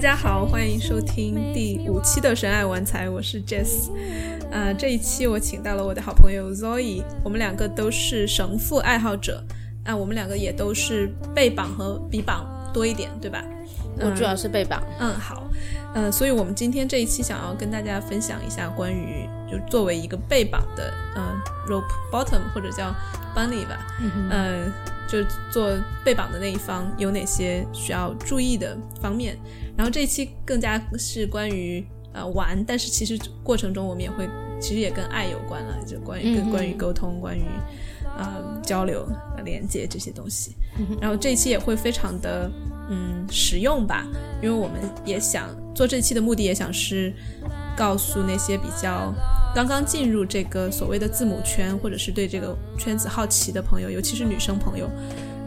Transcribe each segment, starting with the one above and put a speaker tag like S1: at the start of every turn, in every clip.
S1: 家好，欢迎收听第五期的《神爱玩财》，我是 Jess。呃，这一期我请到了我的好朋友 Zoe，我们两个都是神父爱好者，啊，我们两个也都是被绑和比绑多一点，对吧？
S2: 我主要是被绑。
S1: 嗯，好。呃，所以我们今天这一期想要跟大家分享一下关于就作为一个被绑的，嗯，rope bottom 或者叫 bunny 吧，嗯，就做被绑的那一方有哪些需要注意的方面。然后这一期更加是关于呃玩，但是其实过程中我们也会，其实也跟爱有关了，就关于跟关于沟通，关于呃交流、连接这些东西。然后这一期也会非常的。嗯，实用吧，因为我们也想做这期的目的，也想是告诉那些比较刚刚进入这个所谓的字母圈，或者是对这个圈子好奇的朋友，尤其是女生朋友，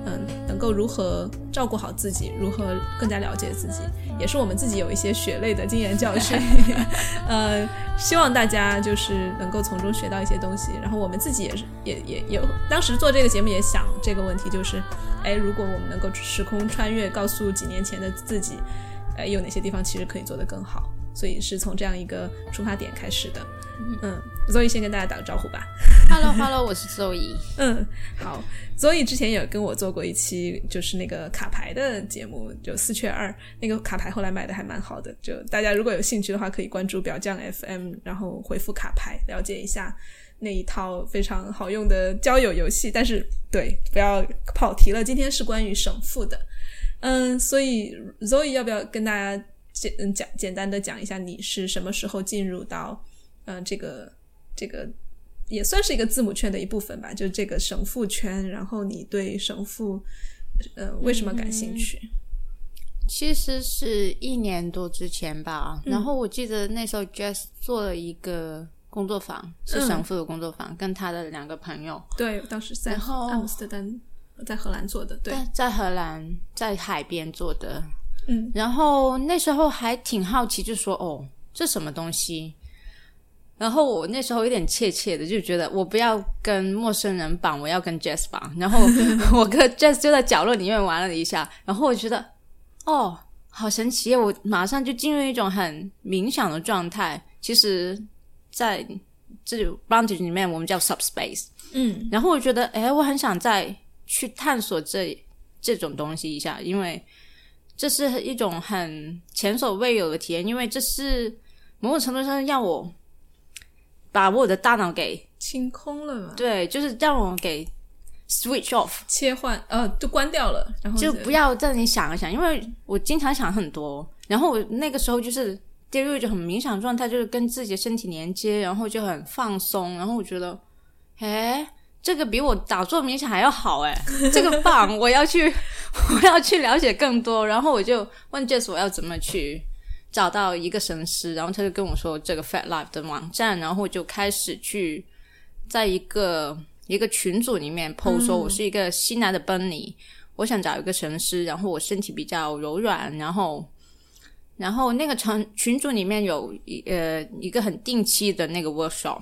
S1: 嗯，能够如何照顾好自己，如何更加了解自己，也是我们自己有一些血泪的经验教训。呃，希望大家就是能够从中学到一些东西。然后我们自己也是，也也有当时做这个节目也想这个问题，就是。哎，如果我们能够时空穿越，告诉几年前的自己，哎，有哪些地方其实可以做得更好？所以是从这样一个出发点开始的。嗯，Zoe 先跟大家打个招呼吧。
S2: Hello，Hello，我是 Zoe。
S1: 嗯，好，Zoe 之前有跟我做过一期，就是那个卡牌的节目，就四缺二那个卡牌，后来卖的还蛮好的。就大家如果有兴趣的话，可以关注表匠 FM，然后回复卡牌，了解一下。那一套非常好用的交友游戏，但是对，不要跑题了。今天是关于省父的，嗯，所以 Zoe 要不要跟大家简嗯讲简单的讲一下，你是什么时候进入到嗯这个这个也算是一个字母圈的一部分吧，就是这个省父圈。然后你对省父呃为什么感兴趣？
S2: 其实是一年多之前吧，然后我记得那时候 Jess 做了一个。工作坊是神父的工作坊，跟他的两个朋友。
S1: 对，当时在阿姆斯特丹，在荷兰做的。对，
S2: 在荷兰，在海边做的。嗯，然后那时候还挺好奇，就说：“哦，这什么东西？”然后我那时候有点怯怯的，就觉得我不要跟陌生人绑，我要跟 Jazz 绑。然后我跟 Jazz 就在角落里面玩了一下，然后我觉得，哦，好神奇！我马上就进入一种很冥想的状态。其实。在这 boundary 里面，我们叫 subspace。嗯，然后我觉得，哎，我很想再去探索这这种东西一下，因为这是一种很前所未有的体验，因为这是某种程度上让我把我的大脑给
S1: 清空了嘛？
S2: 对，就是让我给 switch off
S1: 切换，呃，就关掉了，然后
S2: 就不要在你想一想，因为我经常想很多，然后我那个时候就是。跌入一种很冥想状态，就是跟自己的身体连接，然后就很放松。然后我觉得，哎，这个比我打坐冥想还要好哎，这个棒！我要去，我要去了解更多。然后我就问 Jess 我要怎么去找到一个神师，然后他就跟我说这个 Fat Life 的网站，然后我就开始去在一个一个群组里面 post 说，我是一个新来的 Bunny，我想找一个神师，然后我身体比较柔软，然后。然后那个群群组里面有一呃一个很定期的那个 workshop，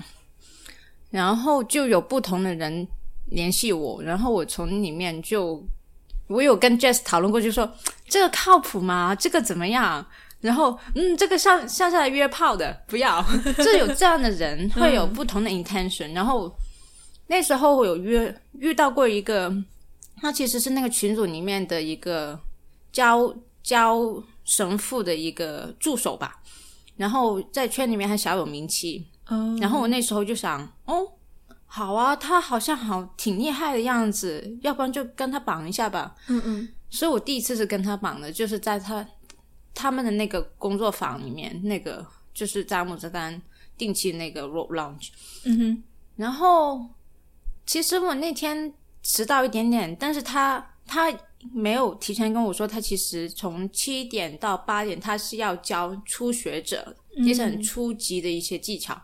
S2: 然后就有不同的人联系我，然后我从里面就我有跟 Jess 讨论过，就说这个靠谱吗？这个怎么样？然后嗯，这个上上下来约炮的不要，就有这样的人会有不同的 intention。然后那时候我有约遇到过一个，他其实是那个群组里面的一个教教。神父的一个助手吧，然后在圈里面还小有名气。嗯，然后我那时候就想，哦，好啊，他好像好挺厉害的样子，要不然就跟他绑一下吧。嗯嗯，所以我第一次是跟他绑的，就是在他他们的那个工作坊里面，那个就是詹姆斯丹定期那个 road lounge。嗯哼，然后其实我那天迟到一点点，但是他他。没有提前跟我说，他其实从七点到八点，他是要教初学者，也是很初级的一些技巧。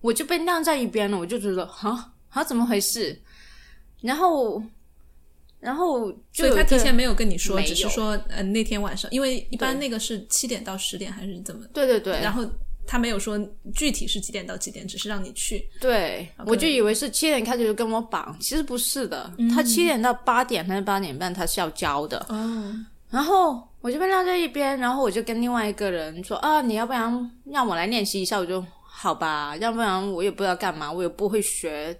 S2: 我就被晾在一边了，我就觉得啊啊，怎么回事？然后，然后，
S1: 所以他提前没有跟你说，只是说，呃，那天晚上，因为一般那个是七点到十点还是怎么？
S2: 对对对，
S1: 然后。他没有说具体是几点到几点，只是让你去。
S2: 对，我就以为是七点开始就跟我绑，其实不是的。他七点到八点还是八点半，他是要交的。哦。然后我就被晾在一边，然后我就跟另外一个人说啊，你要不然让我来练习一下，我就好吧，要不然我也不知道干嘛，我也不会学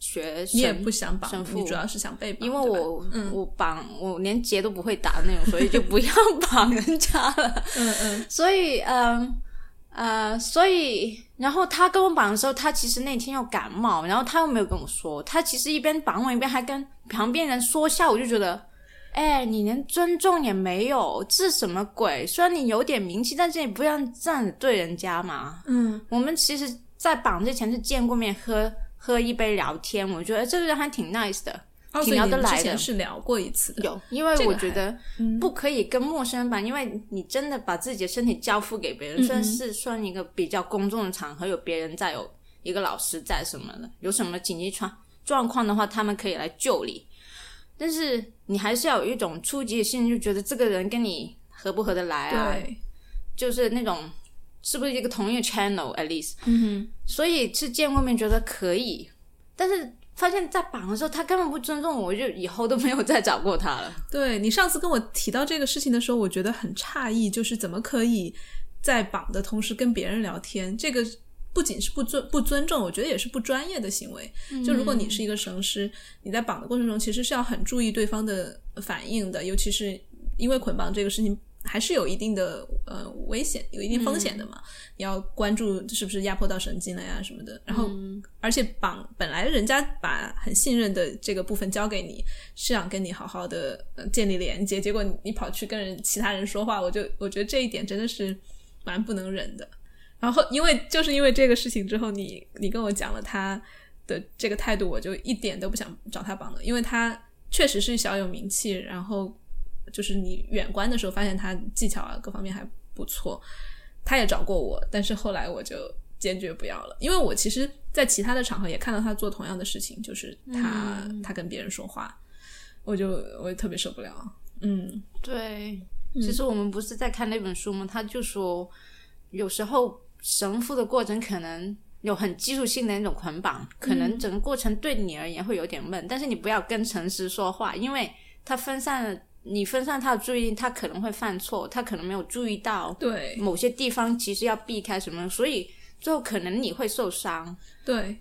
S2: 学。
S1: 你也不想绑，主要是想被绑，
S2: 因为我、我绑我连结都不会打的那种，所以就不要绑人家了。
S1: 嗯嗯
S2: 所以，嗯呃，所以，然后他跟我绑的时候，他其实那天又感冒，然后他又没有跟我说，他其实一边绑我一边还跟旁边人说笑，我就觉得，哎，你连尊重也没有，这什么鬼？虽然你有点名气，但是你不要这样子对人家嘛。
S1: 嗯，
S2: 我们其实，在绑之前是见过面，喝喝一杯聊天，我觉得这个人还挺 nice 的。
S1: 哦，
S2: 挺聊得来的
S1: 前是聊过一次的，
S2: 有，因为我觉得
S1: 嗯
S2: 不可以跟陌生人绑，因为你真的把自己的身体交付给别人，
S1: 嗯
S2: 虽然是算一个比较公众的场合，有别人在，有一个老师在什么的，有什么紧急状状况的话，他们可以来救你。但是你还是要有一种初级的信任，就觉得这个人跟你合不合得来啊，
S1: 对，
S2: 就是那种是不是一个同一个 channel at least。
S1: 嗯哼
S2: 所以是见过面觉得可以，但是发现在绑的时候他根本不尊重我，我就以后都没有再找过他了。
S1: 对你上次跟我提到这个事情的时候，我觉得很诧异，就是怎么可以在绑的同时跟别人聊天？这个不仅是不尊不尊重，我觉得也是不专业的行为。就如果你是一个绳师，你在绑的过程中，其实是要很注意对方的反应的，尤其是因为捆绑这个事情。还是有一定的呃危险，有一定风险的嘛。你要关注是不是压迫到神经了呀什么的。然后，而且绑本来人家把很信任的这个部分交给你，是想跟你好好的、呃、建立连接，结果你你跑去跟人其他人说话，我就我觉得这一点真的是蛮不能忍的。然后，因为就是因为这个事情之后，你你跟我讲了他的这个态度，我就一点都不想找他绑了，因为他确实是小有名气，然后就是你远观的时候发现他技巧啊各方面还不错，他也找过我，但是后来我就坚决不要了，因为我其实，在其他的场合也看到他做同样的事情，就是他、他跟别人说话，我就我也特别受不了，嗯。
S2: 对，其实我们不是在看那本书吗？他就说，有时候神父的过程可能有很技术性的那种捆绑，可能整个过程对你而言会有点闷，但是你不要跟诚实说话，因为他分散了。你分散他的注意力，他可能会犯错，他可能没有注意到
S1: 对
S2: 某些地方其实要避开什么，所以最后可能你会受伤。
S1: 对。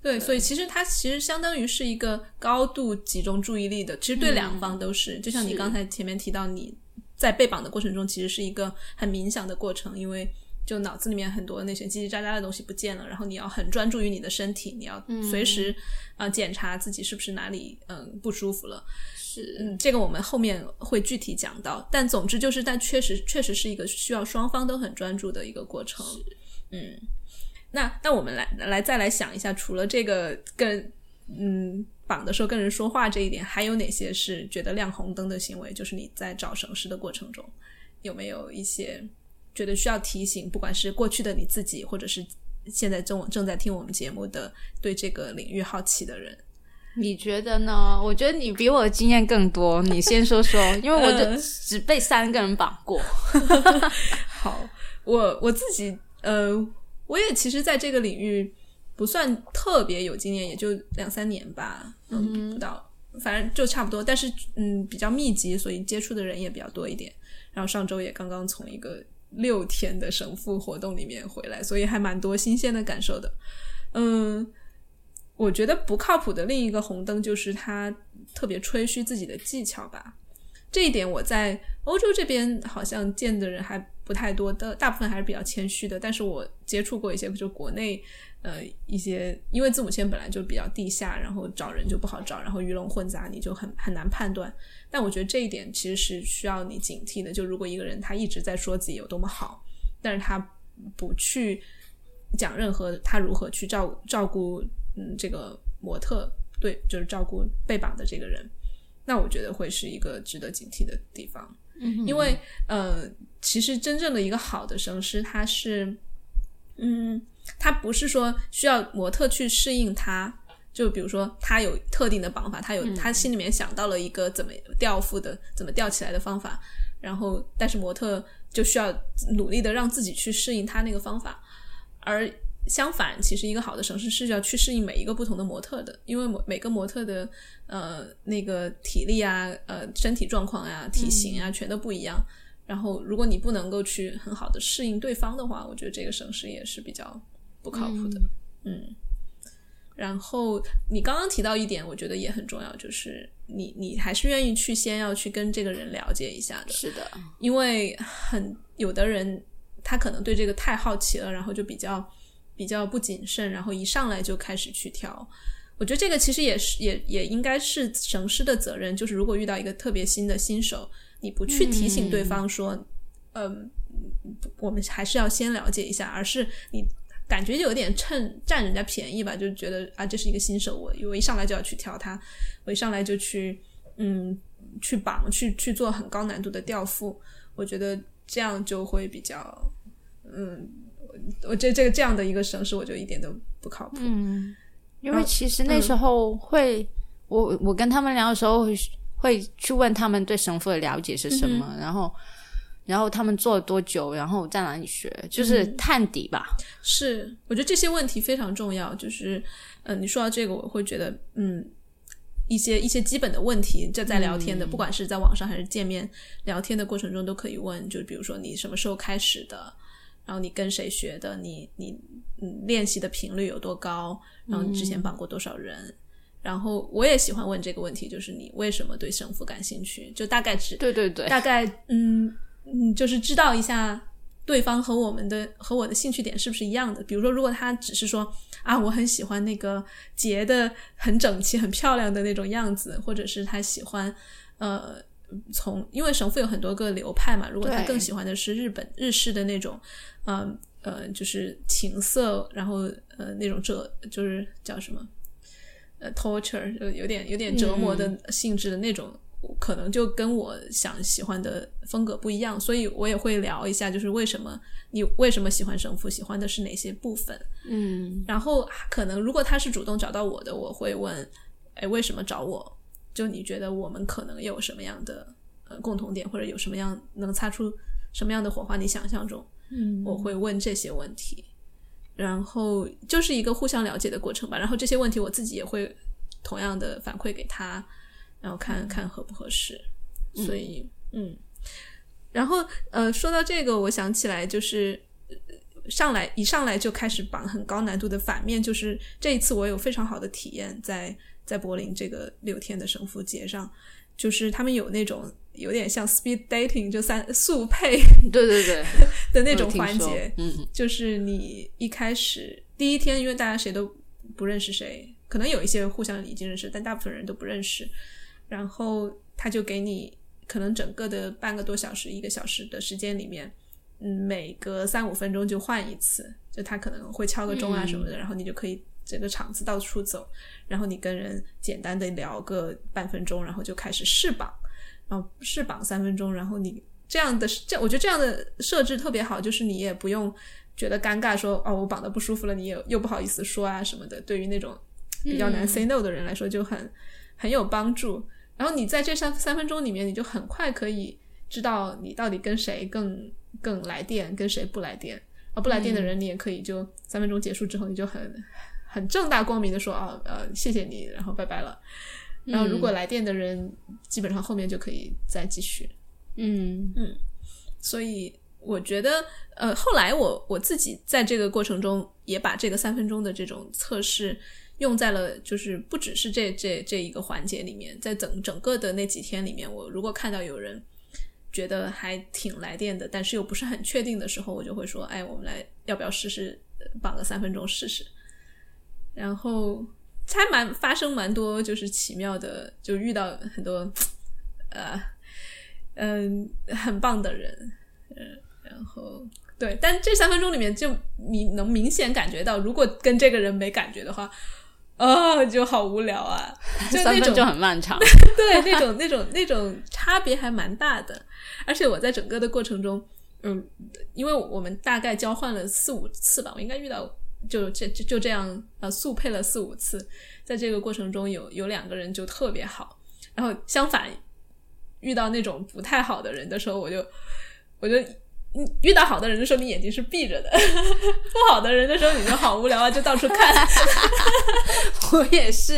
S1: 对，所以其实它其实相当于是一个高度集中注意力的，其实对两方都是。就像你刚才前面提到，你在被绑的过程中，其实是一个很冥想的过程，因为就脑子里面很多那些叽叽喳喳的东西不见了，然后你要很专注于你的身体，你要随时啊、呃检查自己是不是哪里嗯不舒服了。
S2: 是，
S1: 嗯，这个我们后面会具体讲到。但总之就是，但确实确实是一个需要双方都很专注的一个过程。嗯，那那我们来来再来想一下，除了这个跟嗯绑的时候跟人说话这一点，还有哪些是觉得亮红灯的行为？就是你在找绳师的过程中，有没有一些觉得需要提醒？不管是过去的你自己，或者是现在正正在听我们节目的对这个领域好奇的人。
S2: 你觉得呢？我觉得你比我的经验更多，你先说说，因为我就只被三个人绑过。
S1: 好，我我自己呃，我也其实在这个领域不算特别有经验，也就两三年吧，嗯，不到，反正就差不多。但是嗯，比较密集，所以接触的人也比较多一点。然后上周也刚刚从一个六天的神父活动里面回来，所以还蛮多新鲜的感受的。嗯，我觉得不靠谱的另一个红灯就是他特别吹嘘自己的技巧吧。这一点我在欧洲这边好像见的人还不太多的，大部分还是比较谦虚的。但是我接触过一些，就国内呃一些，因为字母签本来就比较地下，然后找人就不好找，然后鱼龙混杂，你就很很难判断。但我觉得这一点其实是需要你警惕的。就如果一个人他一直在说自己有多么好，但是他不去讲任何他如何去照照顾嗯这个模特，对，就是照顾被绑的这个人。那我觉得会是一个值得警惕的地方，
S2: 嗯
S1: 因为呃，其实真正的一个好的声师，他是，嗯，他不是说需要模特去适应他，就比如说他有特定的绑法，他有、他心里面想到了一个怎么吊腹的、怎么吊起来的方法，然后但是模特就需要努力的让自己去适应他那个方法，而相反，其实一个好的绳师是要去适应每一个不同的模特的，因为每个模特的呃那个体力啊、呃身体状况啊、体型啊全都不一样。然后，如果你不能够去很好的适应对方的话，我觉得这个绳师也是比较不靠谱的。嗯。然后你刚刚提到一点，我觉得也很重要，就是你你还是愿意去先要去跟这个人了解一下的。
S2: 是的，
S1: 因为很有的人他可能对这个太好奇了，然后就比较比较不谨慎，然后一上来就开始去挑。我觉得这个其实也是也也应该是神师的责任，就是如果遇到一个特别新的新手，你不去提醒对方说，嗯，我们还是要先了解一下，而是你。感觉就有点趁占人家便宜吧，就觉得啊，这是一个新手，我我一上来就要去挑他，我一上来就去嗯去绑去去做很高难度的吊付，我觉得这样就会比较嗯，我这这个这样的一个绳式，我就一点都不靠谱。
S2: 嗯，因为其实那时候会我我跟他们聊的时候会会去问他们对神父的了解是什么，然后。然后他们做了多久？然后在哪里学？就是探底吧。
S1: 是，我觉得这些问题非常重要。就是，嗯，你说到这个，我会觉得，嗯，一些一些基本的问题，就在聊天的，不管是在网上还是见面聊天的过程中，都可以问。就比如说，你什么时候开始的？然后你跟谁学的？你你嗯，练习的频率有多高？然后你之前绑过多少人？然后我也喜欢问这个问题，就是你为什么对胜负感兴趣？就大概只
S2: 对对对，
S1: 大概嗯。嗯，就是知道一下对方和我们的和我的兴趣点是不是一样的。比如说，如果他只是说啊，我很喜欢那个结的很整齐、很漂亮的那种样子，或者是他喜欢呃，从因为神父有很多个流派嘛，如果他更喜欢的是日本日式的那种，嗯呃，就是情色，然后呃那种折就是叫什么呃 torture，就有点有点折磨的性质的那种。可能就跟我想喜欢的风格不一样，所以我也会聊一下，就是为什么你为什么喜欢神父，喜欢的是哪些部分？
S2: 嗯，
S1: 然后可能如果他是主动找到我的，我会问，哎，为什么找我？就你觉得我们可能有什么样的呃共同点，或者有什么样能擦出什么样的火花？你想象中，
S2: 嗯，
S1: 我会问这些问题，然后就是一个互相了解的过程吧。然后这些问题我自己也会同样的反馈给他。然后看看合不合适，所以嗯，然后呃，说到这个，我想起来就是上来一上来就开始绑很高难度的反面，就是这一次我有非常好的体验，在在柏林这个六天的神父节上，就是他们有那种有点像 speed dating，就三速配，
S2: 对对对
S1: 的那种环节，
S2: 嗯，
S1: 就是你一开始第一天，因为大家谁都不认识谁，可能有一些互相已经认识，但大部分人都不认识。然后他就给你可能整个的半个多小时、一个小时的时间里面，嗯，每隔三五分钟就换一次，就他可能会敲个钟啊什么的，然后你就可以整个场子到处走，然后你跟人简单的聊个半分钟，然后就开始试绑，然后试绑三分钟，然后你这样的这我觉得这样的设置特别好，就是你也不用觉得尴尬，说哦我绑的不舒服了，你也又不好意思说啊什么的，对于那种比较难 say no 的人来说就很很有帮助。然后你在这三三分钟里面，你就很快可以知道你到底跟谁更更来电，跟谁不来电。啊，不来电的人，你也可以就三分钟结束之后，你就很很正大光明的说啊呃谢谢你，然后拜拜了。然后如果来电的人，基本上后面就可以再继续。
S2: 嗯
S1: 嗯，所以我觉得呃后来我我自己在这个过程中也把这个三分钟的这种测试。用在了，就是不只是这这这一个环节里面，在整整个的那几天里面，我如果看到有人觉得还挺来电的，但是又不是很确定的时候，我就会说：“哎，我们来要不要试试绑个三分钟试试？”然后还蛮发生蛮多就是奇妙的，就遇到很多呃嗯很棒的人，嗯，然后对，但这三分钟里面就你能明显感觉到，如果跟这个人没感觉的话。哦，就好无聊啊！就
S2: 那种就很漫长，
S1: 对，那种那种那种差别还蛮大的。而且我在整个的过程中，嗯，因为我们大概交换了四五次吧，我应该遇到就这就就这样呃速配了四五次。在这个过程中，有有两个人就特别好，然后相反遇到那种不太好的人的时候，我就我就遇到好的人的时候，你眼睛是闭着的；不好的人的时候，你就好无聊啊，就到处看。
S2: 我也是，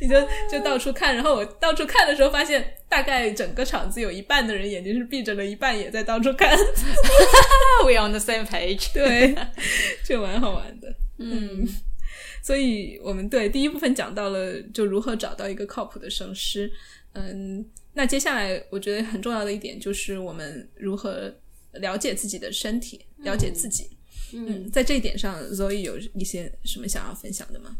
S1: 你就就到处看。然后我到处看的时候，发现大概整个场子有一半的人眼睛是闭着的，一半也在到处看。
S2: We on the same page。
S1: 对，就蛮好玩的。嗯，所以我们对第一部分讲到了，就如何找到一个靠谱的绳师。嗯，那接下来我觉得很重要的一点就是我们如何了解自己的身体，了解自己。嗯，在这一点上，Zoe 有一些什么想要分享的吗？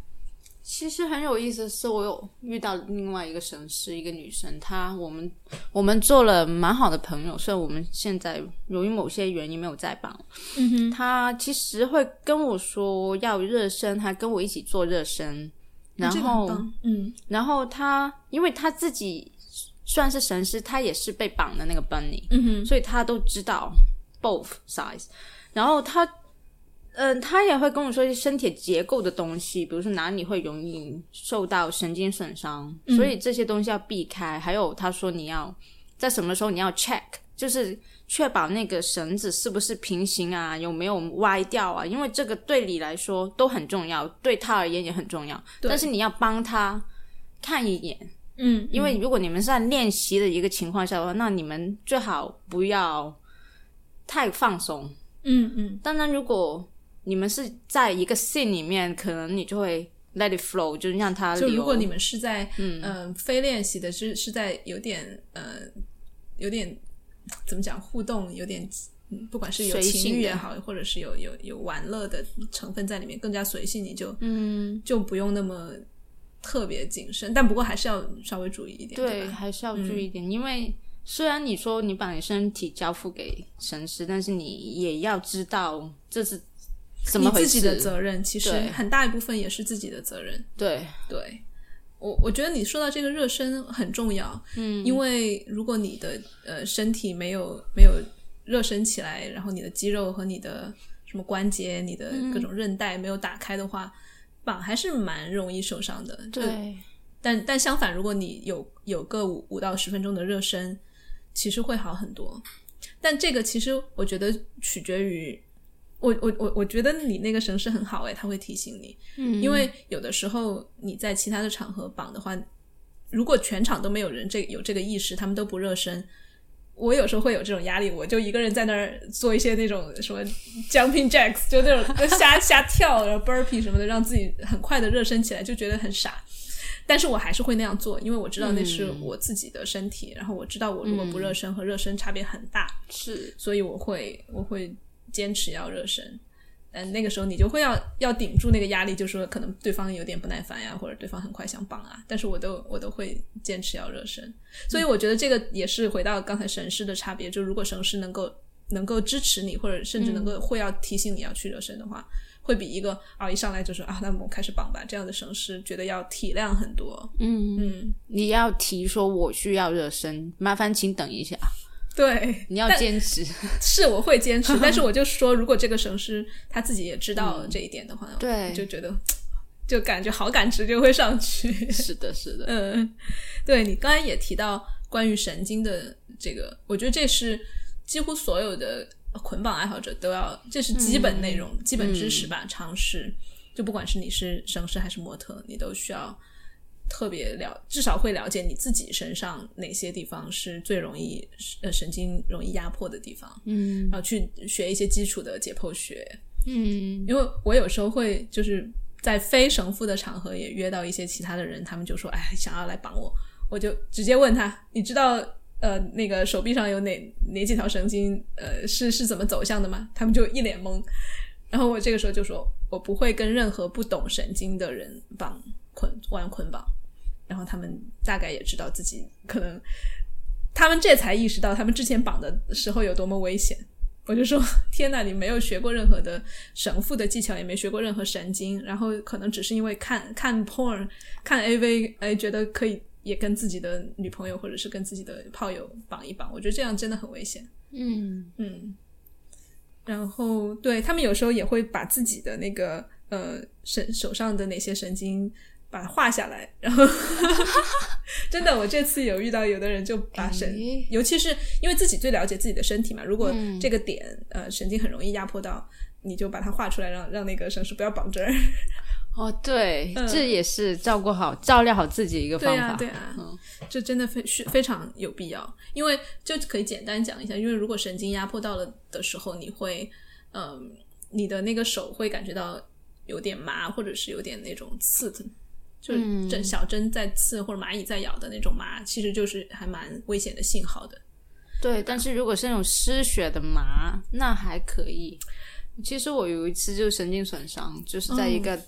S2: 其实很有意思的是，我有遇到另外一个神师，一个女生，她我们我们做了蛮好的朋友，虽然我们现在由于某些原因没有在帮。
S1: 嗯哼，
S2: 她其实会跟我说要热身，她跟我一起做热身，然后
S1: 嗯
S2: 然后她因为她自己算是神师，他也是被绑的那个 bunny，
S1: 嗯哼，
S2: 所以他都知道 both sides。然后他，嗯、他也会跟我说一些身体结构的东西，比如说哪里会容易受到神经损伤，所以这些东西要避开。还有他说你要在什么时候你要 check，就是确保那个绳子是不是平行啊，有没有歪掉啊，因为这个对你来说都很重要，对他而言也很重要。但是你要帮他看一眼。
S1: 嗯，
S2: 因为如果你们是在练习的一个情况下的话，那你们最好不要太放松。
S1: 嗯嗯
S2: 当然，如果你们是在一个 scene 里面，可能你就会 let it flow，就是让它
S1: 就。如果你们是在嗯、呃非练习的，是是在有点呃有点怎么讲互动，有点嗯不管是有情欲也好，或者是有有有玩乐的成分在里面，更加随性，你就
S2: 嗯，
S1: 就不用那么特别谨慎，但不过还是要稍微注意一点，对？
S2: 还是要注意一点，因为虽然你说你把你身体交付给神师，但是你也要知道这是怎么回事。
S1: 你自己的责任，其实很大一部分也是自己的责任。
S2: 对，
S1: 对我，我觉得你说到这个热身很重要，嗯，因为如果你的呃身体没有没有热身起来，然后你的肌肉和你的什么关节、你的各种韧带没有打开的话，绑还是蛮容易受伤的。
S2: 对，
S1: 但但相反，如果你有有个五五到十分钟的热身，其实会好很多。但这个其实我觉得取决于我我我我觉得你那个绳是很好诶，他会提醒你，
S2: 嗯，
S1: 因为有的时候你在其他的场合绑的话，如果全场都没有人这有这个意识，他们都不热身。我有时候会有这种压力，我就一个人在那儿做一些那种什么 jumping jacks，就那种瞎瞎跳，然后 burpee 什么的，让自己很快的热身起来，就觉得很傻。但是我还是会那样做，因为我知道那是我自己的身体，然后我知道我如果不热身和热身差别很大，
S2: 是
S1: 所以我会我会坚持要热身。嗯，那个时候你就会要要顶住那个压力，就说可能对方有点不耐烦呀，或者对方很快想绑啊，但是我都我都会坚持要热身。所以我觉得这个也是回到刚才神师的差别，就如果神师能够能够支持你，或者甚至能够会要提醒你要去热身的话，会比一个啊一上来就说啊那我们开始绑吧这样的神师觉得要体谅很多。
S2: 嗯，
S1: 嗯，
S2: 你要提说我需要热身，麻烦请等一下，
S1: 对，
S2: 你要坚持。
S1: 是我会坚持，但是我就 说，如果这个神师他自己也知道这一点的话，
S2: 对
S1: 就觉得就感觉好感值就会上去。
S2: 是的，是的，
S1: 嗯，对你刚才也提到关于神经的这个，我觉得这是几乎所有的捆绑爱好者都要，这是基本内容、基本知识吧，常识。就不管是你是神师还是模特，你都需要特别了，至少会了解你自己身上哪些地方是最容易呃神经容易压迫的地方，
S2: 嗯
S1: 然后去学一些基础的解剖学，
S2: 嗯
S1: 因为我有时候会就是在非神父的场合也约到一些其他的人，他们就说：“哎，想要来绑我。”我就直接问他：“你知道呃那个手臂上有哪哪几条神经呃是是怎么走向的吗？”他们就一脸懵。然后我这个时候就说：“我不会跟任何不懂神经的人绑捆玩捆绑。”然后他们大概也知道自己可能，他们这才意识到他们之前绑的时候有多么危险。我就说：“ 天哪，你没有学过任何的神父的技巧，也没学过任何神经，然后可能只是因为看看 porn、看 AV，哎，觉得可以也跟自己的女朋友或者是跟自己的炮友绑一绑。我觉得这样真的很危险。
S2: 嗯
S1: 嗯，然后对他们有时候也会把自己的那个呃神手上的哪些神经把它画下来，然后 真的，我这次有遇到有的人就把神，
S2: 诶
S1: 尤其是因为自己最了解自己的身体嘛，如果
S2: 嗯
S1: 这个点、呃神经很容易压迫到，你就把它画出来，让让那个绳绳不要绑这儿。
S2: 哦，对，
S1: 嗯
S2: 这也是照顾好、照料好自己一个方法。
S1: 对啊，对啊，
S2: 嗯
S1: 这真的非是非常有必要，因为就可以简单讲一下，因为如果神经压迫到了的时候，你会，嗯、你的那个手会感觉到有点麻，或者是有点那种刺的，就针小针在刺或者蚂蚁在咬的那种麻，其实就是还蛮危险的信号的。
S2: 对，但是如果是那种失血的麻，那还可以。其实我有一次就是神经损伤，就是在一个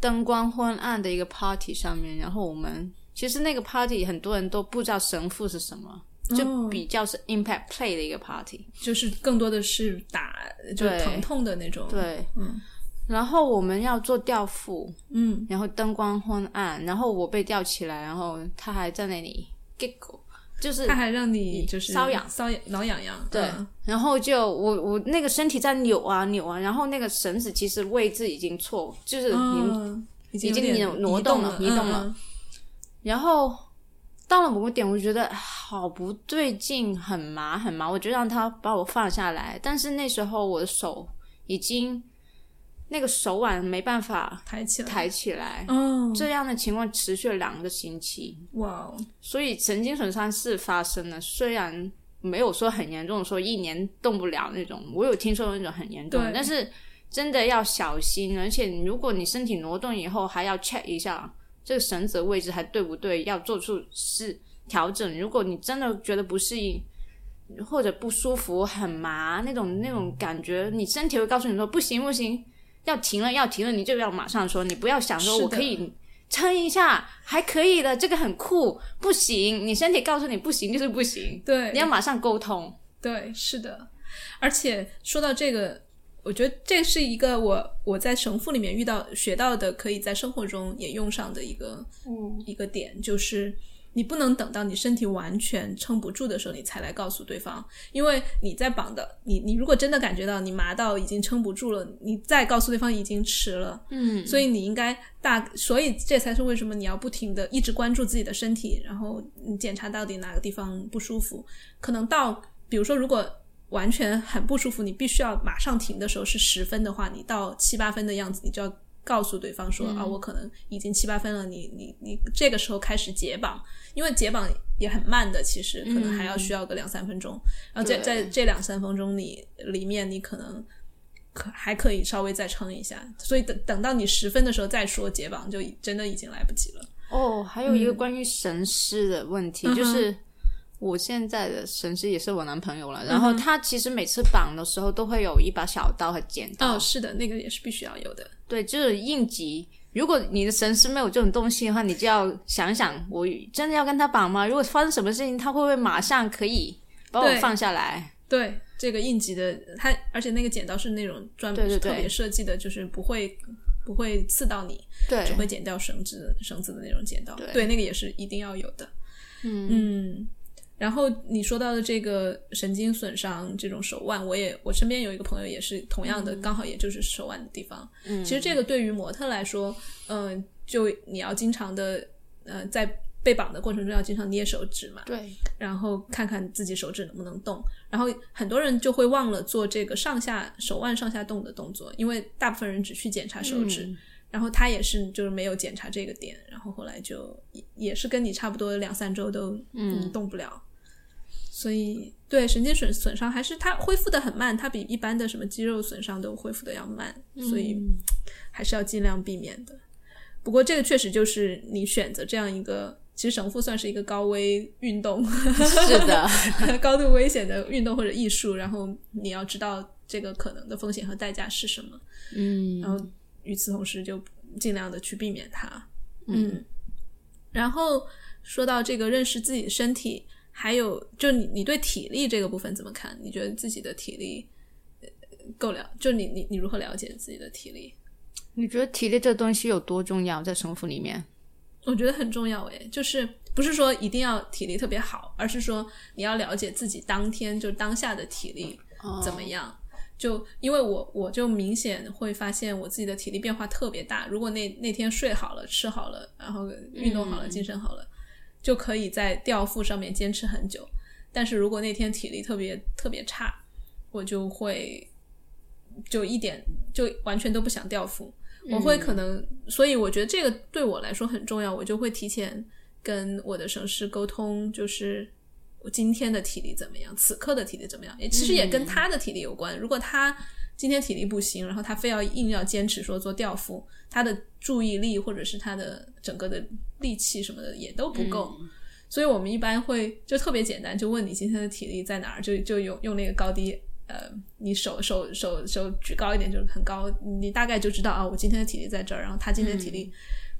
S2: 灯光昏暗的一个 party 上面，然后我们其实那个 party 很多人都不知道神父是什么，就
S1: 哦
S2: 比较是 impact play 的一个 party。
S1: 就是更多的是打，就是疼痛的那种。，
S2: 对，
S1: 嗯
S2: 然后我们要做吊腹，
S1: 嗯，
S2: 然后灯光昏暗，然后我被吊起来，然后他还在那里 giggle，就是
S1: 他还让你就是
S2: 瘙痒
S1: 瘙痒、挠痒痒。
S2: 对
S1: 嗯
S2: 然后就我我那个身体在扭啊扭啊，然后那个绳子其实位置已经错，就是已经，
S1: 嗯，已经
S2: 已经
S1: 有点
S2: 挪动了移动
S1: 嗯
S2: 了。然后到了某个点，我觉得好不对劲，很麻很麻，我就让他把我放下来。但是那时候我的手已经那个手腕没办法
S1: 抬起来。
S2: 抬起来，
S1: 哦，
S2: 这样的情况持续了两个星期。
S1: 哇哦，
S2: 所以神经损伤是发生了，虽然没有说很严重，说一年动不了那种，我有听说那种很严重，但是真的要小心，而且如果你身体挪动以后，还要 check 一下这个绳子的位置还对不对，要做出是调整。如果你真的觉得不适应。或者不舒服、很麻那种那种感觉，你身体会告诉你说不行不行，要停了要停了，你就要马上说，你不要想说我可以撑一下，还可以的，这个很酷。不行，你身体告诉你不行就是不行，
S1: 对，
S2: 你要马上沟通。
S1: 对，是的。而且说到这个，我觉得这是一个我我在神父里面遇到学到的，可以在生活中也用上的一个
S2: 嗯
S1: 一个点，就是你不能等到你身体完全撑不住的时候，你才来告诉对方，因为你在绑的，你你如果真的感觉到你麻到已经撑不住了，你再告诉对方已经迟了。
S2: 嗯，
S1: 所以你应该大，所以这才是为什么你要不停的一直关注自己的身体，然后你检查到底哪个地方不舒服。可能到，比如说如果完全很不舒服，你必须要马上停的时候是十分的话，你到七八分的样子，你就要告诉对方说、啊，我可能已经七八分了，你你你这个时候开始解绑，因为解绑也很慢的，其实可能还要需要个两三分钟。然后在在这两三分钟里里面，你可能可还可以稍微再撑一下，所以等等到你十分的时候再说解绑，就已真的已经来不及了。
S2: 哦，还有一个关于神师的问题，
S1: 嗯
S2: 就是我现在的神师也是我男朋友了，然后他其实每次绑的时候都会有一把小刀和剪刀，
S1: 哦，是的，那个也是必须要有的。
S2: 对，就是应急。如果你的神师没有这种东西的话，你就要想想，我真的要跟他绑吗？如果发生什么事情，他会不会马上可以把我放下来？
S1: 对，这个应急的，他而且那个剪刀是那种专门
S2: 对对对
S1: 特别设计的，就是不会不会刺到你，
S2: 对
S1: 只会剪掉绳子绳子的那种剪刀。
S2: 对
S1: 那个也是一定要有的。
S2: 嗯
S1: 嗯，然后你说到的这个神经损伤这种手腕，我也我身边有一个朋友也是同样的，刚好也就是手腕的地方。
S2: 嗯，
S1: 其实这个对于模特来说，嗯、就你要经常的呃在被绑的过程中要经常捏手指嘛，
S2: 对
S1: 然后看看自己手指能不能动。然后很多人就会忘了做这个上下手腕上下动的动作，因为大部分人只去检查手指。
S2: 嗯
S1: 然后他也是就是没有检查这个点，然后后来就也也是跟你差不多两三周都嗯动不了，所以对神经损损伤还是它恢复的很慢，它比一般的什么肌肉损伤都恢复的要慢，所以还是要尽量避免的。不过这个确实就是你选择这样一个，其实绳缚算是一个高危运动，
S2: 是的，
S1: 高度危险的运动或者艺术，然后你要知道这个可能的风险和代价是什么。
S2: 嗯
S1: 然后与此同时就尽量的去避免它。嗯，然后说到这个认识自己的身体，还有就你你对体力这个部分怎么看？你觉得自己的体力呃够了？就你你你如何了解自己的体力？
S2: 你觉得体力这东西有多重要在生活里面？
S1: 我觉得很重要诶，就是不是说一定要体力特别好，而是说你要了解自己当天就当下的体力怎么样。就因为我我就明显会发现我自己的体力变化特别大。如果那那天睡好了、吃好了，然后运动好了、精神好了，就可以在吊腹上面坚持很久。但是如果那天体力特别特别差，我就会就一点就完全都不想吊腹。我会可能，所以我觉得这个对我来说很重要，我就会提前跟我的省师沟通，就是我今天的体力怎么样，此刻的体力怎么样，也其实也跟他的体力有关。如果他今天体力不行，然后他非要硬要坚持说做吊腹，他的注意力或者是他的整个的力气什么的也都不够，所以我们一般会就特别简单，就问你今天的体力在哪儿，就就用用那个高低。呃，你手手手手举高一点就是很高，你大概就知道啊，我今天的体力在这儿，然后他今天的体力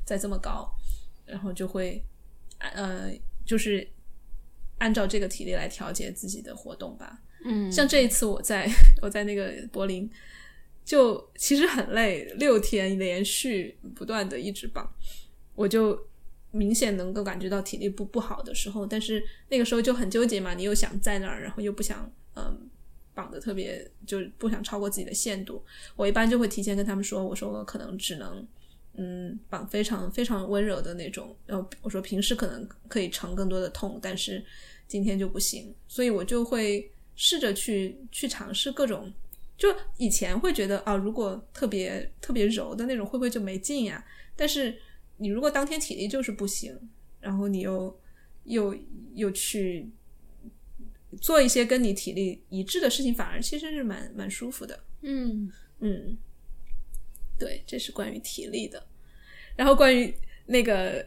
S1: 在这么高，然后就会呃，就是按照这个体力来调节自己的活动吧。
S2: 嗯，
S1: 像这一次我在我在那个柏林，就其实很累，六天连续不断的一直绑，我就明显能够感觉到体力不不好的时候，但是那个时候就很纠结嘛，你又想在那儿，然后又不想嗯。绑的特别，就不想超过自己的限度。我一般就会提前跟他们说，我说我可能只能，嗯，绑非常非常温柔的那种。然后我说平时可能可以承更多的痛，但是今天就不行。所以我就会试着去去尝试各种。就以前会觉得啊，如果特别特别柔的那种，会不会就没劲呀？但是你如果当天体力就是不行，然后你又又又去。做一些跟你体力一致的事情，反而其实是蛮蛮舒服的。
S2: 嗯
S1: 嗯，对，这是关于体力的。然后关于那个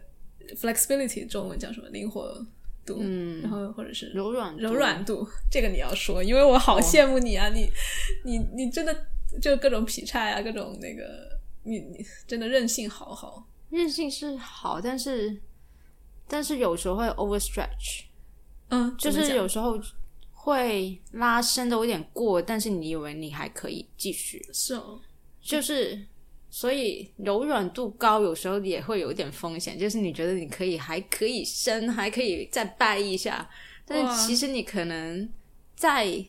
S1: flexibility，中文叫什么？灵活度。
S2: 嗯，
S1: 然后或者是
S2: 柔软
S1: 柔软度，这个你要说，因为我好羡慕你啊！你你你真的就各种劈叉呀，各种那个，你你真的韧性好好。
S2: 韧性是好，但是但是有时候会 overstretch。
S1: 嗯，
S2: 就是有时候会拉伸的有点过，但是你以为你还可以继续，
S1: 是哦，
S2: 就是所以柔软度高有时候也会有一点风险，就是你觉得你可以还可以伸，还可以再掰一下，但是其实你可能再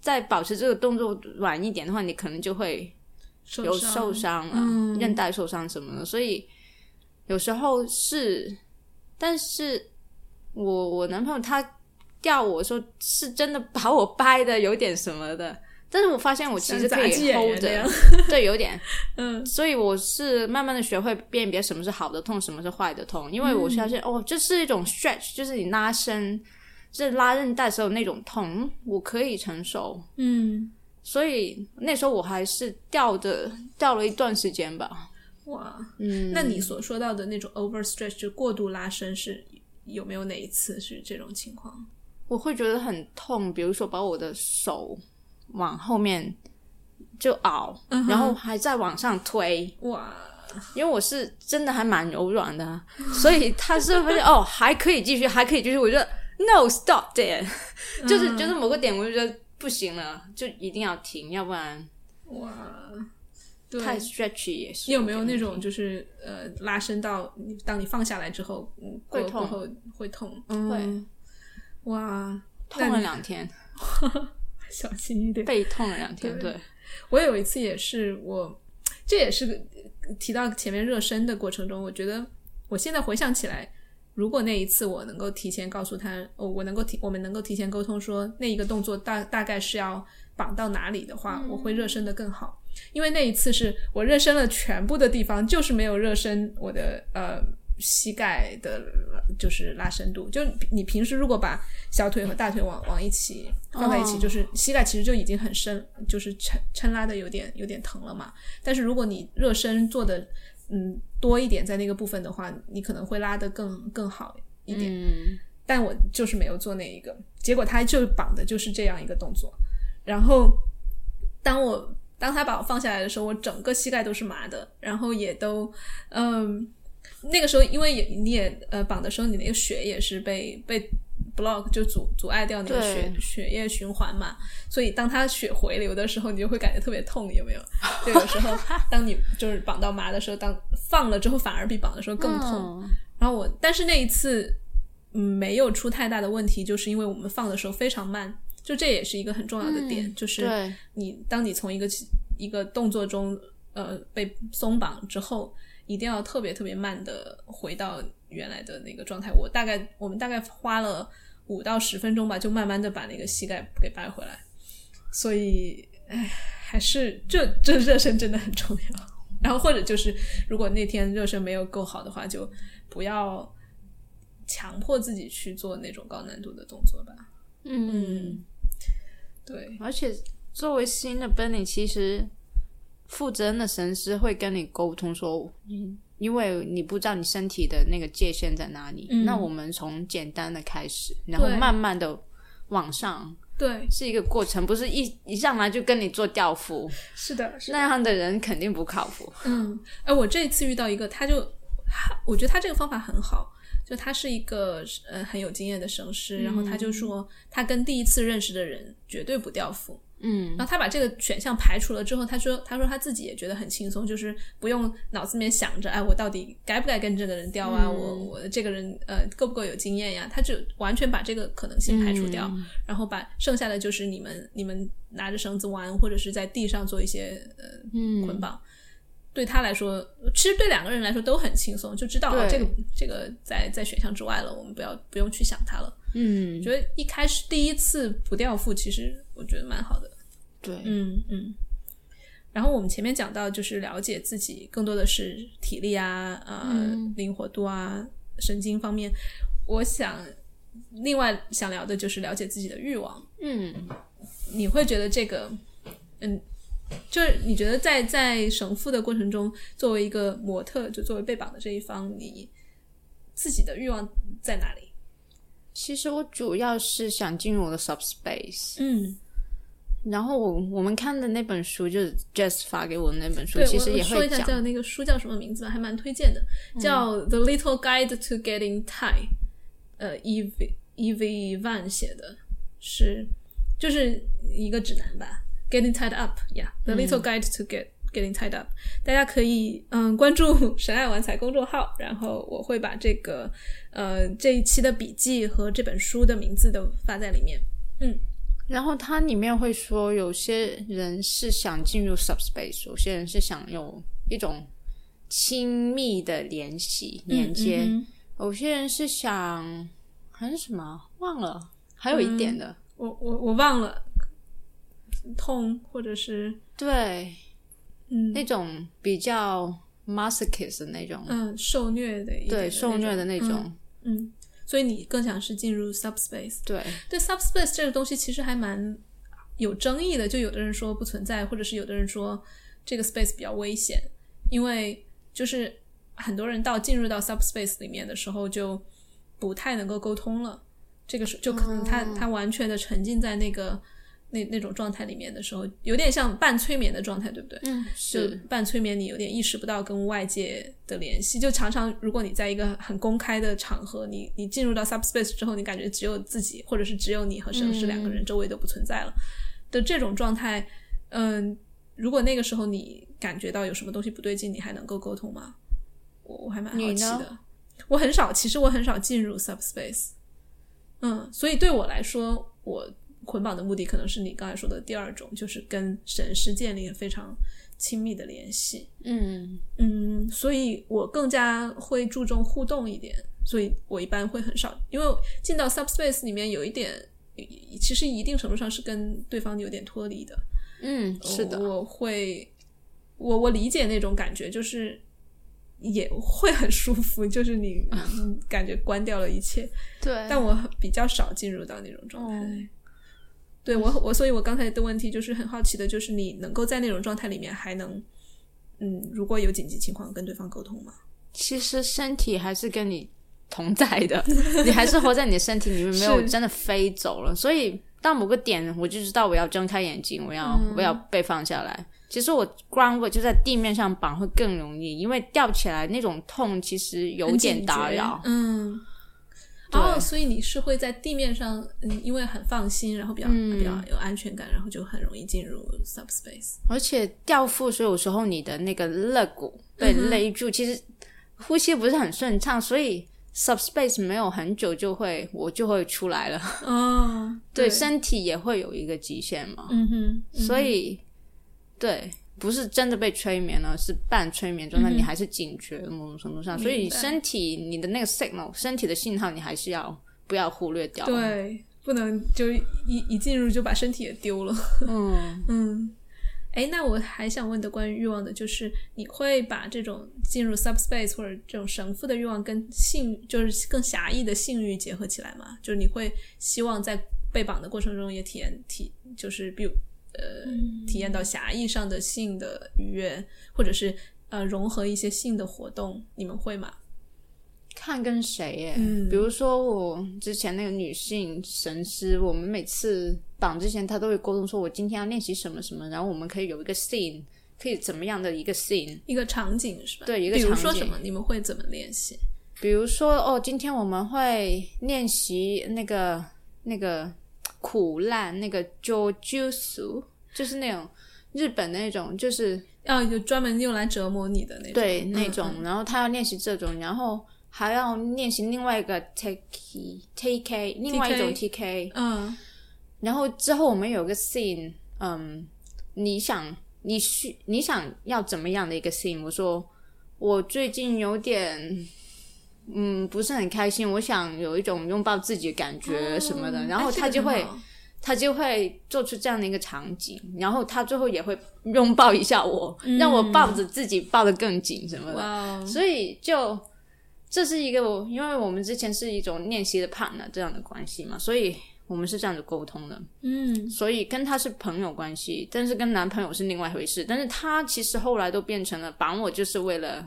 S2: 再保持这个动作软一点的话，你可能就会有受伤了，韧带受伤什么的，所以有时候是，但是我我男朋友他。吊我说是真的把我掰的有点什么的，但是我发现我其实可以 hold 着，对，有点，
S1: 嗯，
S2: 所以我是慢慢的学会辨别什么是好的痛，什么是坏的痛，因为我发现哦，这是一种 stretch，就是你拉伸，就是拉韧带时候那种痛，我可以承受，
S1: 嗯，
S2: 所以那时候我还是吊的吊了一段时间吧，
S1: 哇，
S2: 嗯，
S1: 那。你所说到的那种 over stretch 就过度拉伸是有没有哪一次是这种情况？
S2: 我会觉得很痛，比如说把我的手往后面就熬，然后还在往上推，
S1: 哇！
S2: 因为我是真的还蛮柔软的，所以他是发现哦还可以继续，还可以继续。我觉得 no stop there，就是就是某个点我就觉得不行了，就一定要停，要不然
S1: 哇，
S2: 太 stretchy 也是。
S1: 你有没有那种就是呃拉伸到你当你放下来之后，嗯，
S2: 会痛。
S1: 后会痛，
S2: 会。
S1: 哇，
S2: 痛了两天，
S1: 小心一点。
S2: 背痛了两天，对
S1: 我有一次也是，我这也是提到前面热身的过程中，我觉得我现在回想起来，如果那一次我能够提前告诉他，哦，我能够提，我们能够提前沟通说那一个动作大大概是要绑到哪里的话，我会热身的更好。因为那一次是我热身了全部的地方，就是没有热身我的呃。膝盖的，就是拉伸度。就你平时如果把小腿和大腿往往一起放在一起，就是膝盖其实就已经很深，就是撑撑拉的有点有点疼了嘛。但是如果你热身做的嗯多一点在那个部分的话，你可能会拉得更更好一点。
S2: 嗯，
S1: 但我就是没有做那一个，结果他就绑的就是这样一个动作。然后当我当他把我放下来的时候，我整个膝盖都是麻的，然后也都嗯。那个时候，因为也你也呃绑的时候，你那个血也是被被 block 就阻阻碍掉你的血血液循环嘛，所以当它血回流的时候，你就会感觉特别痛，有没有？就有时候当你就是绑到麻的时候，当放了之后反而比绑的时候更痛。然后我但是那一次没有出太大的问题，就是因为我们放的时候非常慢，就这也是一个很重要的点，就是，你当你从一个一个动作中呃被松绑之后，一定要特别特别慢的回到原来的那个状态。我大概我们大概花了五到十分钟吧，就慢慢的把那个膝盖给掰回来。所以，哎，还是这这热身真的很重要。然后或者就是，如果那天热身没有够好的话，就不要强迫自己去做那种高难度的动作吧。
S2: 嗯，
S1: 对，
S2: 而且作为新的 Benny，其实负责任的神师会跟你沟通说，嗯，因为你不知道你身体的那个界限在哪里，
S1: 嗯。
S2: 那我们从简单的开始，然后慢慢的往上，
S1: 对，
S2: 是一个过程，不是一一上来就跟你做吊服，
S1: 是的，是的。
S2: 那样的人肯定不靠谱。
S1: 嗯，哎，我这一次遇到一个，他就，我觉得他这个方法很好，就他是一个呃很有经验的神师，然后他就说他跟第一次认识的人绝对不掉服，
S2: 嗯
S1: 然后他把这个选项排除了之后，他说他说他自己也觉得很轻松，就是不用脑子里面想着，哎，我到底该不该跟这个人钓啊？我我这个人呃够不够有经验呀？他就完全把这个可能性排除掉，然后把剩下的就是你们你们拿着绳子玩，或者是在地上做一些呃捆绑。对他来说，其实对两个人来说都很轻松，就知道啊，这个这个在在选项之外了，我们不要不用去想它了。
S2: 嗯，
S1: 觉得一开始第一次不掉负，其实我觉得蛮好的。
S2: 对，
S1: 嗯嗯。然后我们前面讲到，就是了解自己更多的是体力啊、呃、灵活度啊、神经方面。我想另外想聊的就是了解自己的欲望。
S2: 嗯，
S1: 你会觉得这个，嗯，就是你觉得在在绳缚的过程中，作为一个模特，就作为被绑的这一方，你自己的欲望在哪里？
S2: 其实我主要是想进入我的 subspace，
S1: 嗯，
S2: 然后我我们看的那本书就是 Jess 发给我的那本书，其实
S1: 我我说一下
S2: 也会讲，
S1: 叫那个书叫什么名字吧，还蛮推荐的，叫《The Little Guide to Getting Tie》，呃，Ev Ev Van 写的，是就是一个指南吧，Getting Tied Up，Yeah，The Little Guide to Get Getting Tied Up，大家可以嗯关注神爱玩财公众号，然后我会把这个呃这一期的笔记和这本书的名字都发在里面。嗯。
S2: 然后它里面会说，有些人是想进入 subspace，有些人是想有一种亲密的联系连接，
S1: 嗯嗯
S2: 有些人是想还是什么忘了，还有一点的，
S1: 我我我忘了，痛或者是
S2: 对，
S1: 嗯。
S2: 那种比较 masochist 的那种，
S1: 嗯受虐的一
S2: 对，受虐的那种，
S1: 嗯，嗯。所以你更想是进入 subspace。
S2: 对，
S1: 对 subspace 这个东西其实还蛮有争议的，就有的人说不存在，或者是有的人说这个 space 比较危险，因为就是很多人到进入到 subspace 里面的时候就不太能够沟通了，这个是就可能他、他完全的沉浸在那个那那种状态里面的时候，有点像半催眠的状态，对不对？
S2: 嗯，
S1: 就是。半催眠，你有点意识不到跟外界的联系，就常常如果你在一个很公开的场合，你你进入到 subspace 之后，你感觉只有自己，或者是只有你和神师两个人，周围都不存在了。的这种状态，嗯，如果那个时候你感觉到有什么东西不对劲，你还能够沟通吗？我我还蛮好奇的，我很少，其实我很少进入 subspace，嗯，所以对我来说，我捆绑的目的可能是你刚才说的第二种，就是跟神师建立非常亲密的联系。
S2: 嗯
S1: 嗯，所以我更加会注重互动一点，所以我一般会很少，因为进到 subspace 里面有一点，其实一定程度上是跟对方有点脱离的。
S2: 嗯，是的，
S1: 我会，我我理解那种感觉，就是也会很舒服，就是你你感觉关掉了一切，
S2: 对，
S1: 但我比较少进入到那种状态。
S2: 哦
S1: 对我我，所以我刚才的问题就是很好奇的，就是你能够在那种状态里面还能，嗯，如果有紧急情况跟对方沟通吗？
S2: 其实身体还是跟你同在的，你还是活在你的身体里面，没有真的飞走了。所以到某个点，我就知道我要睁开眼睛，我要、我要被放下来。其实我 groundwork 就在地面上绑会更容易，因为吊起来那种痛其实有点打扰。
S1: 嗯。
S2: 对
S1: 哦，所以你是会在地面上，嗯，因为很放心，然后比较、
S2: 嗯
S1: 比较有安全感，然后就很容易进入 subspace。
S2: 而且吊腹，所以有时候你的那个肋骨被勒住，其实呼吸不是很顺畅，所以 subspace 没有很久就会我就会出来了。
S1: 哦，
S2: 对，身体也会有一个极限嘛。
S1: 嗯哼，
S2: 所以对，不是真的被催眠了，是半催眠状态，你还是警觉某种程度上。所以身体你的那个 signal，身体的信号，你还是要不要忽略掉？
S1: 对，不能就一一进入就把身体也丢了。
S2: 嗯
S1: 嗯。哎，那我还想问的关于欲望的，就是你会把这种进入 subspace 或者这种神父的欲望跟性，就是更狭义的性欲结合起来吗？就是你会希望在被绑的过程中也体验体，就是比如呃体验到狭义上的性的愉悦，或者是呃融合一些性的活动，你们会吗？
S2: 看跟谁耶，
S1: 嗯
S2: 比如说我之前那个女性神师，我们每次绑之前，她都会沟通说，我今天要练习什么什么，然后我们可以有一个 scene，可以怎么样的一个 scene，
S1: 一个场景是吧？
S2: 对一个
S1: 比如
S2: 场景
S1: 说什么？你们会怎么练习？
S2: 比如说哦，今天我们会练习那个那个苦难，那个 jujutsu，就是那种日本那种，就是
S1: 要就专门用来折磨你的那种，
S2: 对
S1: 嗯
S2: 那种，然后他要练习这种，然后还要练习另外一个 take TK，另外一种 TK，
S1: 嗯
S2: 然后之后我们有个 scene，嗯，你想你需你想要怎么样的一个 scene？我说我最近有点。嗯，不是很开心。我想有一种拥抱自己的感觉什么的，然后他就会，他就会做出这样的一个场景，然后他最后也会拥抱一下我，让我抱着自己抱得更紧什么的。所以就这是一个我，因为我们之前是一种练习的 partner 这样的关系嘛，所以我们是这样子沟通的。
S1: 嗯
S2: 所以跟他是朋友关系，但是跟男朋友是另外一回事。但是他其实后来都变成了绑我，就是为了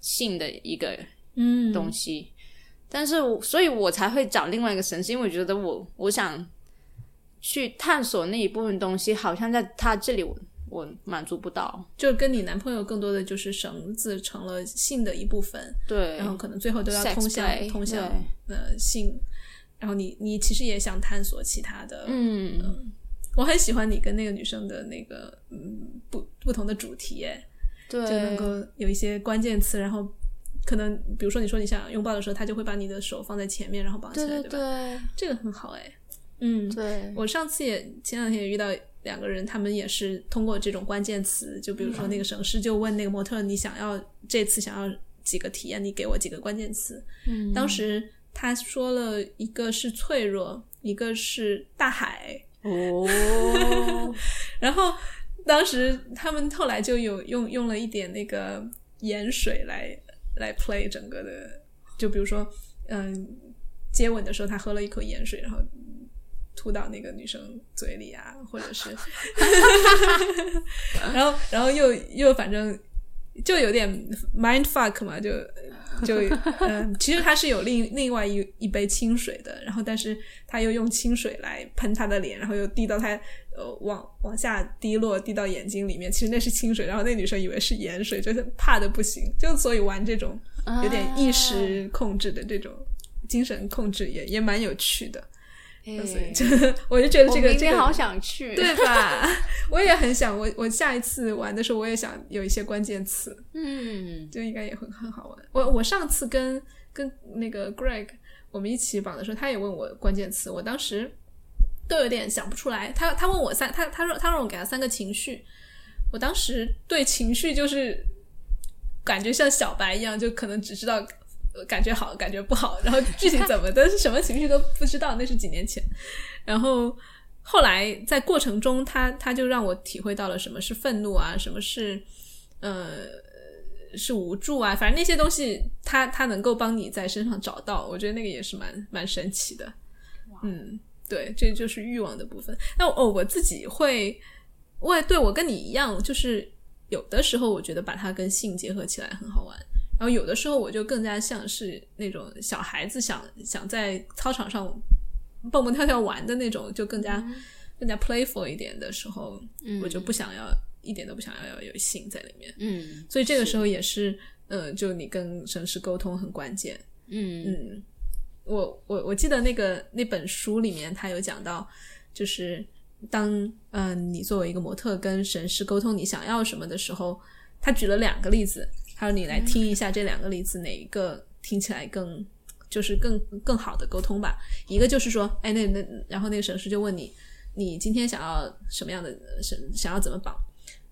S2: 性的一个
S1: 嗯
S2: 东西。但是我，所以我才会找另外一个神是，因为我觉得我我想去探索那一部分东西，好像在他这里我我满足不到。
S1: 就跟你男朋友更多的就是绳子成了性的一部分，
S2: 对，
S1: 然后可能最后都要通向通向呃性，然后你你其实也想探索其他的，
S2: 嗯，
S1: 我很喜欢你跟那个女生的那个嗯不不同的主题耶，
S2: 对，
S1: 就能够有一些关键词，然后可能比如说你说你想拥抱的时候，他就会把你的手放在前面，然后绑起来，
S2: 对对
S1: 吧？
S2: 对
S1: 这个很好哎，嗯，
S2: 对，
S1: 我上次也前两天也遇到两个人，他们也是通过这种关键词，就比如说那个省师就问那个模特，你想要这次想要几个体验，你给我几个关键词。
S2: 嗯。
S1: 当时他说了一个是脆弱，一个是大海，
S2: 哦，
S1: 然后当时他们后来就有用用了一点那个盐水来来 play 整个的，就比如说嗯接吻的时候他喝了一口盐水，然后吐到那个女生嘴里啊，或者是，然后然后又又反正就有点 mind fuck 嘛，就就嗯，其实他是有另另外一一杯清水的，然后但是他又用清水来喷他的脸，然后又滴到他呃往往下滴落，滴到眼睛里面，其实那是清水，然后那女生以为是盐水，就是怕的不行，就所以玩这种有点意识控制的这种精神控制也也蛮有趣的，所以就我就觉得这个这个
S2: 好想去，
S1: 对吧？我也很想，我我下一次玩的时候，我也想有一些关键词，
S2: 嗯，
S1: 就应该也会很好玩。我我上次跟跟那个 Greg 我们一起绑的时候，他也问我关键词，我当时都有点想不出来。他他问我三，他他说他让我给他三个情绪，我当时对情绪就是感觉像小白一样，就可能只知道。呃感觉好，感觉不好，然后具体怎么的，是什么情绪都不知道，那是几年前。然后后来在过程中，他他就让我体会到了什么是愤怒啊，什么是呃是无助啊，反正那些东西他他能够帮你在身上找到，我觉得那个也是蛮蛮神奇的。嗯，对，这就是欲望的部分。那哦，我自己会，我也对我跟你一样，就是有的时候我觉得把它跟性结合起来很好玩。然后有的时候我就更加像是那种小孩子想想在操场上蹦蹦跳跳玩的那种，就更加、更加 playful 一点的时候，我就不想要一点都不想要要有性在里面。
S2: 嗯
S1: 所以这个时候也是，呃，就你跟神师沟通很关键。
S2: 嗯
S1: 嗯，我我我记得那个那本书里面他有讲到，就是当嗯、你作为一个模特跟神师沟通你想要什么的时候，他举了两个例子，他说你来听一下这两个例子哪一个听起来更就是更更好的沟通吧。一个就是说，哎，那那然后那个神师就问你，你今天想要什么样的神想要怎么绑？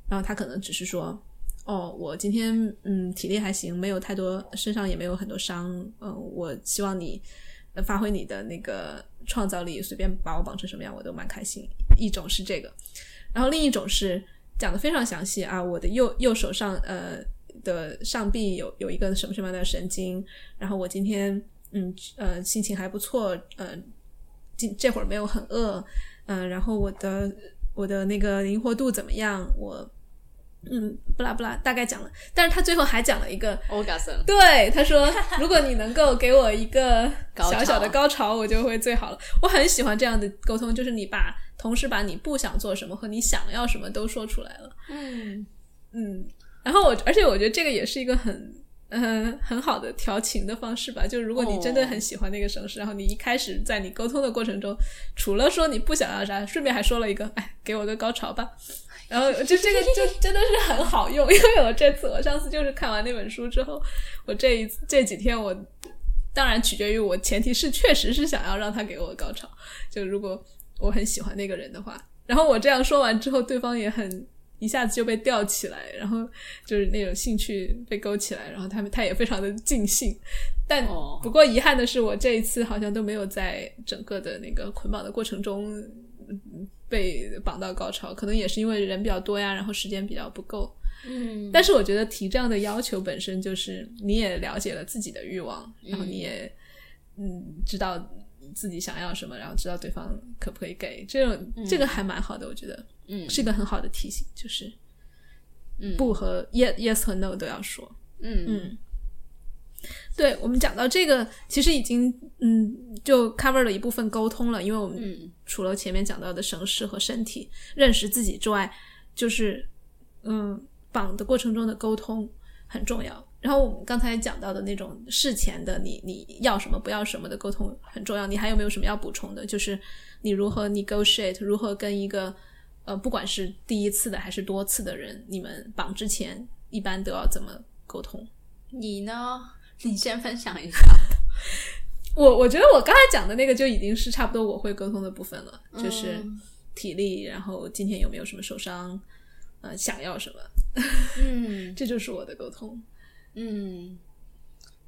S1: 然后他可能只是说，哦，我今天嗯体力还行，没有太多，身上也没有很多伤，嗯，我希望你发挥你的那个创造力，随便把我绑成什么样我都蛮开心。一种是这个，然后另一种是讲的非常详细啊，我的右右手上呃的上臂有有一个什么什么样的神经，然后我今天嗯呃心情还不错，呃今这会儿没有很饿，嗯，然后我的我的那个灵活度怎么样，我。嗯，不啦不啦，大概讲了，但是他最后还讲了一个，对，他说，如果你能够给我一个 小小的高潮，我就会最好了。我很喜欢这样的沟通，就是你把同时把你不想做什么和你想要什么都说出来了。嗯嗯，然后我，而且我觉得这个也是一个很嗯很好的调情的方式吧。就是如果你真的很喜欢那个城市，然后你一开始在你沟通的过程中，除了说你不想要啥，顺便还说了一个，哎，给我个高潮吧。然后就这个 就真的是很好用，因为我这次我上次就是看完那本书之后，我这一这几天我当然取决于我前提是确实是想要让他给我高潮，就如果我很喜欢那个人的话，然后我这样说完之后，对方也很一下子就被吊起来，然后就是那种兴趣被勾起来，然后他们他也非常的尽兴，但不过遗憾的是，我这一次好像都没有在整个的那个捆绑的过程中。被绑到高潮，可能也是因为人比较多呀，然后时间比较不够。嗯，但是我觉得提这样的要求本身就是你也了解了自己的欲望，然后你也嗯知道自己想要什么，然后知道对方可不可以给，这种这个还蛮好的，我觉得，嗯，是一个很好的提醒，就是不和 yes yes 和 no 都要说，嗯。嗯。对我们讲到这个，其实已经嗯，就 cover 了一部分沟通了。因为我们除了前面讲到的绳式和身体认识自己之外，就是嗯，绑的过程中的沟通很重要。然后我们刚才讲到的那种事前的你你要什么不要什么的沟通很重要。你还有没有什么要补充的？就是你如何 negotiate，如何跟一个呃，不管是第一次的还是多次的人，你们绑之前一般都要怎么沟通？
S2: 你呢？你先分享一下，
S1: 我我觉得我刚才讲的那个就已经是差不多我会沟通的部分了，就是体力，然后今天有没有什么受伤，呃，想要什么，嗯，这就是我的沟通。
S2: 嗯，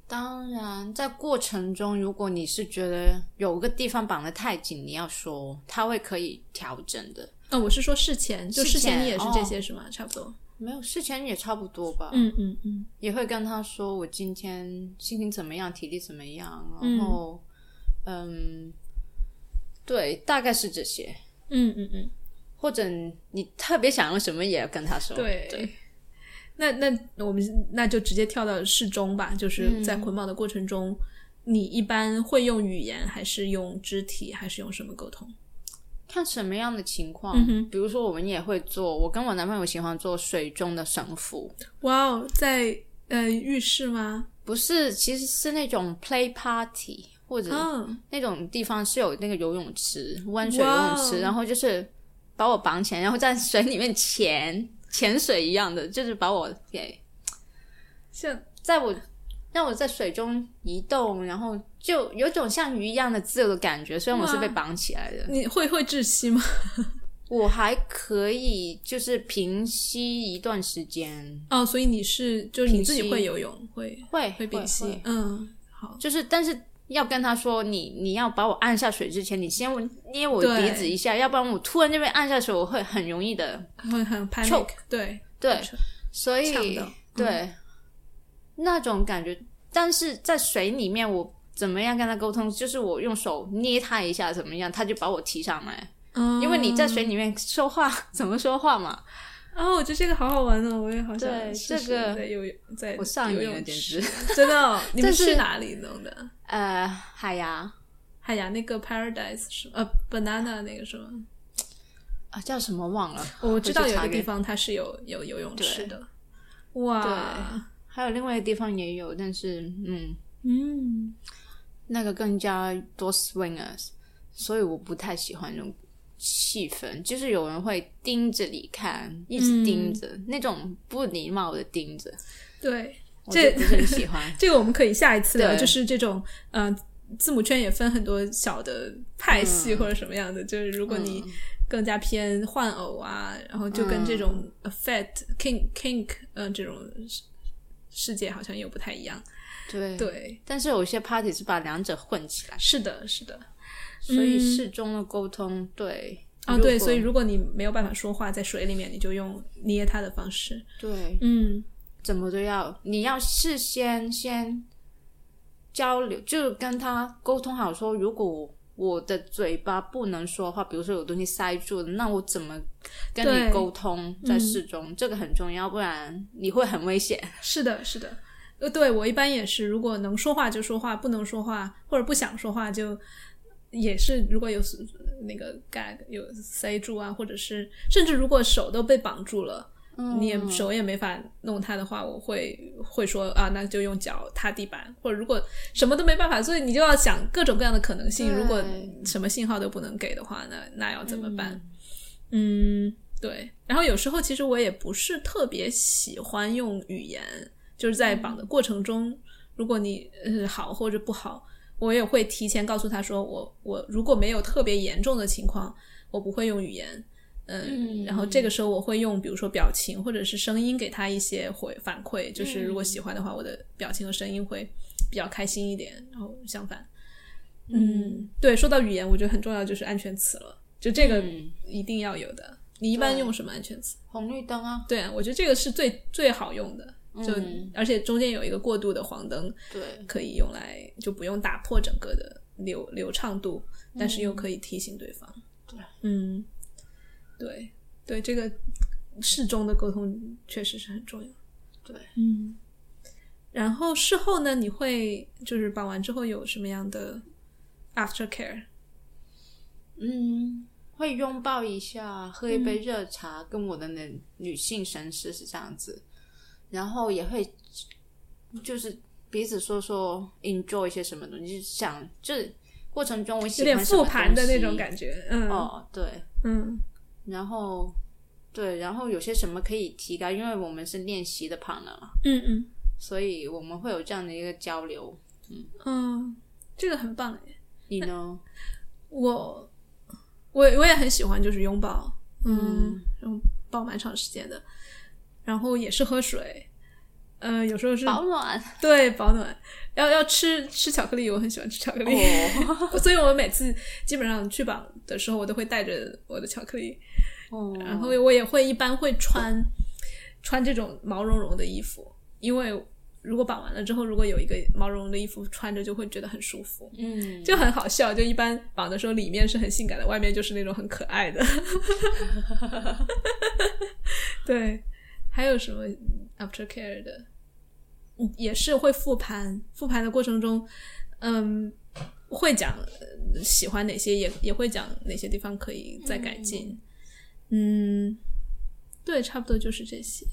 S2: 当然，在过程中，如果你是觉得有个地方绑得太紧，你要说，他会可以调整的。
S1: 嗯，我是说事前，就事前你也是这些是吗？差不多。
S2: 没有事前也差不多吧，
S1: 嗯嗯嗯，
S2: 也会跟他说我今天心情怎么样，体力怎么样，然后嗯，对，大概是这些，
S1: 嗯嗯嗯，
S2: 或者你特别想要什么，也要跟他说。
S1: 对，那那我们那就直接跳到适中吧，就是在捆绑的过程中，你一般会用语言，还是用肢体，还是用什么沟通？
S2: 看什么样的情况，比如说我们也会做。我跟我男朋友喜欢做水中的神父。
S1: 哇哦，在呃浴室吗？
S2: 不是，其实是那种 play party 或者那种地方是有那个游泳池，温水游泳池，然后就是把我绑起来，然后在水里面潜潜水一样的，就是把我给像在我。让我在水中移动，然后就有种像鱼一样的自由的感觉。虽然我是被绑起来的，
S1: 你会会窒息吗？
S2: 我还可以，就是平息一段时间。
S1: 哦，所以你是就是你自己会游泳，会
S2: 会
S1: 会平息。嗯，好，
S2: 就是但是要跟他说，你你要把我按下水之前，你先捏我鼻子一下，要不然我突然就被按下水，我会很容易的
S1: 会很 choke。对
S2: 对，所以对。那种感觉，但是在水里面，我怎么样跟他沟通？就是我用手捏他一下，怎么样，他就把我提上来。嗯，因为你在水里面说话，怎么说话嘛？
S1: 啊，我觉得这个好好玩哦，我也好想
S2: 这个
S1: 在游泳在
S2: 我上瘾了，简直
S1: 真的。你们去哪里弄的？
S2: 呃，海牙，
S1: 海牙那个 Paradise 是呃 Banana 那个是吗？
S2: 啊，叫什么忘了？
S1: 我知道有个地方它是有有游泳池的。哇。
S2: 还有另外一个地方也有，但是嗯嗯，那个更加多 swingers，所以我不太喜欢那种气氛，就是有人会盯着你看，一直盯着那种不礼貌的盯着。
S1: 对，这
S2: 不是很喜欢。
S1: 这个我们可以下一次聊，就是这种嗯。字母圈也分很多小的派系或者什么样的，就是如果你更加偏换偶啊，然后就跟这种 fat king kink 嗯这种世界好像又不太一样。
S2: 对
S1: 对，
S2: 但是有些 party 是把两者混起来。
S1: 是的，是的。
S2: 所以适中的沟通，对
S1: 啊，对，所以如果你没有办法说话，在水里面，你就用捏它的方式。
S2: 对，
S1: 嗯，
S2: 怎么都要，你要事先先。交流就跟他沟通好，说如果我的嘴巴不能说话，比如说有东西塞住了，那我怎么跟你沟通在适中？这个很重要，不然你会很危险。
S1: 是的，是的，呃，对我一般也是，如果能说话就说话，不能说话或者不想说话就也是，如果有那个 gag 有塞住啊，或者是甚至如果手都被绑住了。你也手也没法弄它的话，我会会说啊，那就用脚踏地板，或者如果什么都没办法，所以你就要想各种各样的可能性。如果什么信号都不能给的话，那那要怎么办？嗯，对。然后有时候其实我也不是特别喜欢用语言，就是在绑的过程中，如果你呃好或者不好，我也会提前告诉他说，我我如果没有特别严重的情况，我不会用语言。嗯，然后这个时候我会用，比如说表情或者是声音给他一些回反馈，就是如果喜欢的话，我的表情和声音会比较开心一点。然后相反，嗯，对，说到语言，我觉得很重要就是安全词了，就这个一定要有的。你一般用什么安全词？
S2: 红绿灯啊。
S1: 对啊，我觉得这个是最最好用的，就而且中间有一个过渡的黄灯，
S2: 对，
S1: 可以用来就不用打破整个的流流畅度，但是又可以提醒对方。
S2: 对，
S1: 嗯。对，对，这个适中的沟通确实是很重要。
S2: 对，
S1: 嗯。然后事后呢，你会就是绑完之后有什么样的 after care？
S2: 嗯，会拥抱一下，喝一杯热茶，跟我的那女性神师是这样子。然后也会就是彼此说说 enjoy 一些什么东西，想就是过程中我喜
S1: 欢有点复盘的那种感觉。嗯，
S2: 哦，对，
S1: 嗯。
S2: 然后，对，然后有些什么可以提高？因为我们是练习的 partner 嘛，
S1: 嗯嗯，
S2: 所以我们会有这样的一个交流，
S1: 嗯嗯，这个很棒诶。
S2: 你呢？
S1: 我我我也很喜欢，就是拥抱，嗯，拥抱蛮长时间的，然后也是喝水，呃，有时候是
S2: 保暖，
S1: 对，保暖。要要吃吃巧克力，我很喜欢吃巧克力，所以我每次基本上去绑的时候，我都会带着我的巧克力。
S2: 哦，
S1: 然后我也会一般会穿穿这种毛茸茸的衣服，因为如果绑完了之后，如果有一个毛茸茸的衣服穿着，就会觉得很舒服。
S2: 嗯，
S1: 就很好笑，就一般绑的时候里面是很性感的，外面就是那种很可爱的。对，还有什么 after care 的？也是会复盘，复盘的过程中，嗯，会讲喜欢哪些，也也会讲哪些地方可以再改进。嗯，对，差不多就是这些。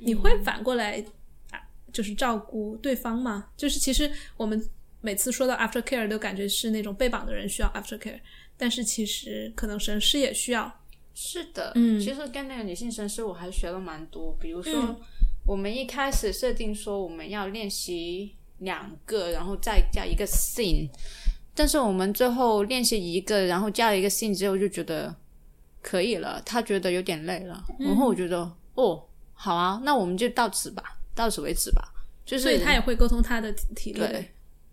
S1: 你会反过来啊，就是照顾对方吗？就是其实我们每次说到 after care 都感觉是那种被绑的人需要 after care，但是其实可能神师也需要。
S2: 是的，
S1: 嗯，
S2: 其实跟那个女性神师我还学了蛮多，比如说。我们一开始设定说我们要练习两个，然后再加一个 scene，但是我们最后练习一个，然后加了一个 scene 之后就觉得可以了，他觉得有点累了，然后我觉得哦，好啊，那我们就到此吧，到此为止吧。就是
S1: 所以他也会沟通他的体力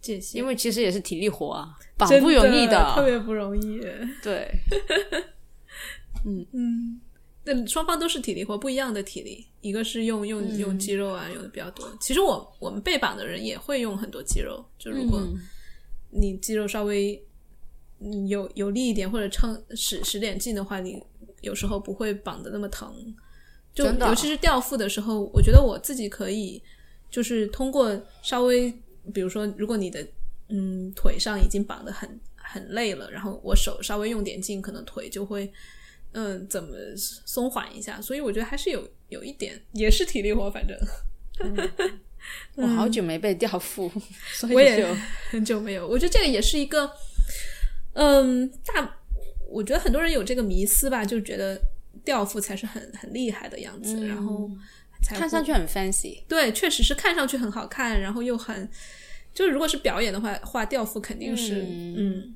S1: 界限，
S2: 因为其实也是体力活啊，绑不容易
S1: 的，特别不容易。
S2: 对，嗯
S1: 嗯。那双方都是体力活，不一样的体力，一个是用用用肌肉啊，用的比较多。其实我我们被绑的人也会用很多肌肉，就如果你肌肉稍微有有力一点，或者撑使使点劲的话，你有时候不会绑的那么疼。就尤其是吊腹的时候，我觉得我自己可以，就是通过稍微，比如说，如果你的嗯腿上已经绑的很很累了，然后我手稍微用点劲，可能腿就会。嗯，怎么松缓一下？所以我觉得还是有有一点，也是体力活。反正
S2: 我好久没被吊腹，
S1: 我也很久没有。我觉得这个也是一个，嗯，大，我觉得很多人有这个迷思吧，就觉得吊腹才是很很厉害的样子。然后才
S2: 看上去很 fancy。
S1: 对，确实是看上去很好看，然后又很，就是如果是表演的话，画吊服肯定是嗯。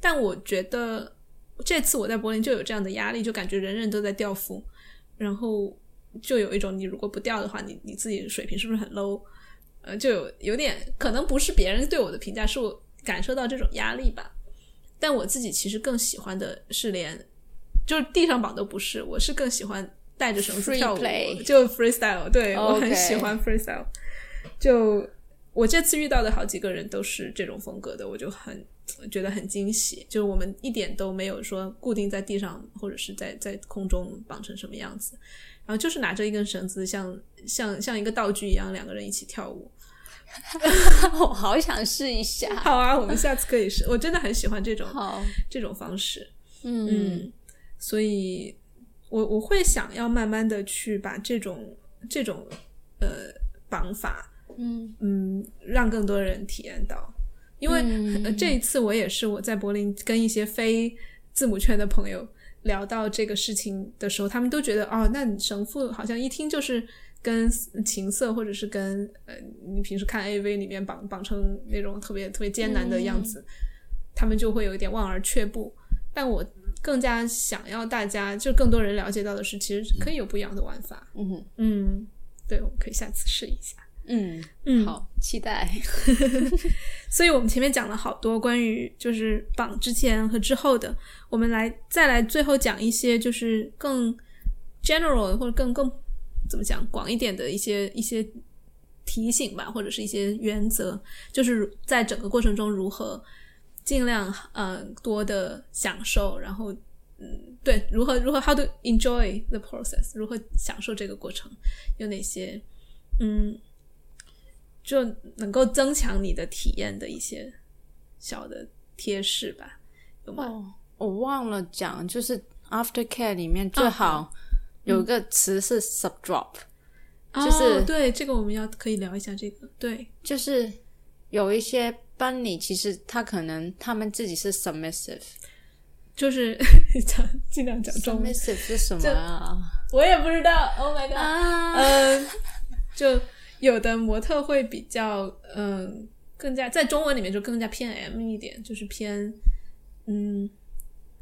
S1: 但我觉得这次我在柏林就有这样的压力，就感觉人人都在掉服，然后就有一种你如果不掉的话，你你自己水平是不是很 low？呃，就有有点可能不是别人对我的评价，是我感受到这种压力吧。但我自己其实更喜欢的是连就是地上绑都不是，我是更喜欢带着绳子跳舞，就 freestyle。对我很喜欢 freestyle。就我这次遇到的好几个人都是这种风格的，我就很觉得很惊喜。就是我们一点都没有说固定在地上或者是在在空中绑成什么样子，然后就是拿着一根绳子，像像像一个道具一样，两个人一起跳舞。
S2: 我好想试一下。
S1: 好啊，我们下次可以试。我真的很喜欢这种这种方式。嗯，所以我我会想要慢慢的去把这种这种呃绑法，嗯嗯，让更多人体验到。因为这一次我也是我在柏林跟一些非字母圈的朋友聊到这个事情的时候，他们都觉得哦，那神父好像一听就是。跟情色，或者是跟呃，你平时看 AV 里面绑绑成那种特别特别艰难的样子，他们就会有一点望而却步。但我更加想要大家，就更多人了解到的是，其实可以有不一样的玩法。嗯嗯，对，我们可以下次试一下。
S2: 嗯嗯，好，期待。
S1: 所以我们前面讲了好多关于就是榜之前和之后的，我们来再来最后讲一些就是更 general 或者更更。怎么讲？广一点的一些一些提醒吧，或者是一些原则，就是在整个过程中如何尽量呃多的享受，然后嗯，对，如何如何 how to enjoy the process，如何享受这个过程，有哪些嗯，就能够增强你的体验的一些小的贴士吧？有吗？
S2: 我忘了讲，就是 after care 里面最好。有个词是 sub drop，就是
S1: 对这个我们要可以聊一下这个，对，
S2: 就是有一些班里其实他可能他们自己是 submissive，
S1: 就是讲 尽量讲中
S2: 是什么啊？
S1: 我也不知道，Oh my god，嗯，就有的模特会比较嗯更加在中文里面就更加偏 M 一点，就是偏嗯。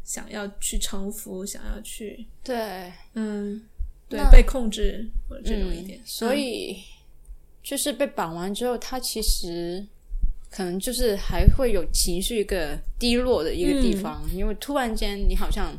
S1: 想要去臣服，想要去
S2: 对，
S1: 嗯，对，被控制或者这种一点，
S2: 所以就是被绑完之后，他其实可能就是还会有情绪一个低落的一个地方，因为突然间你好像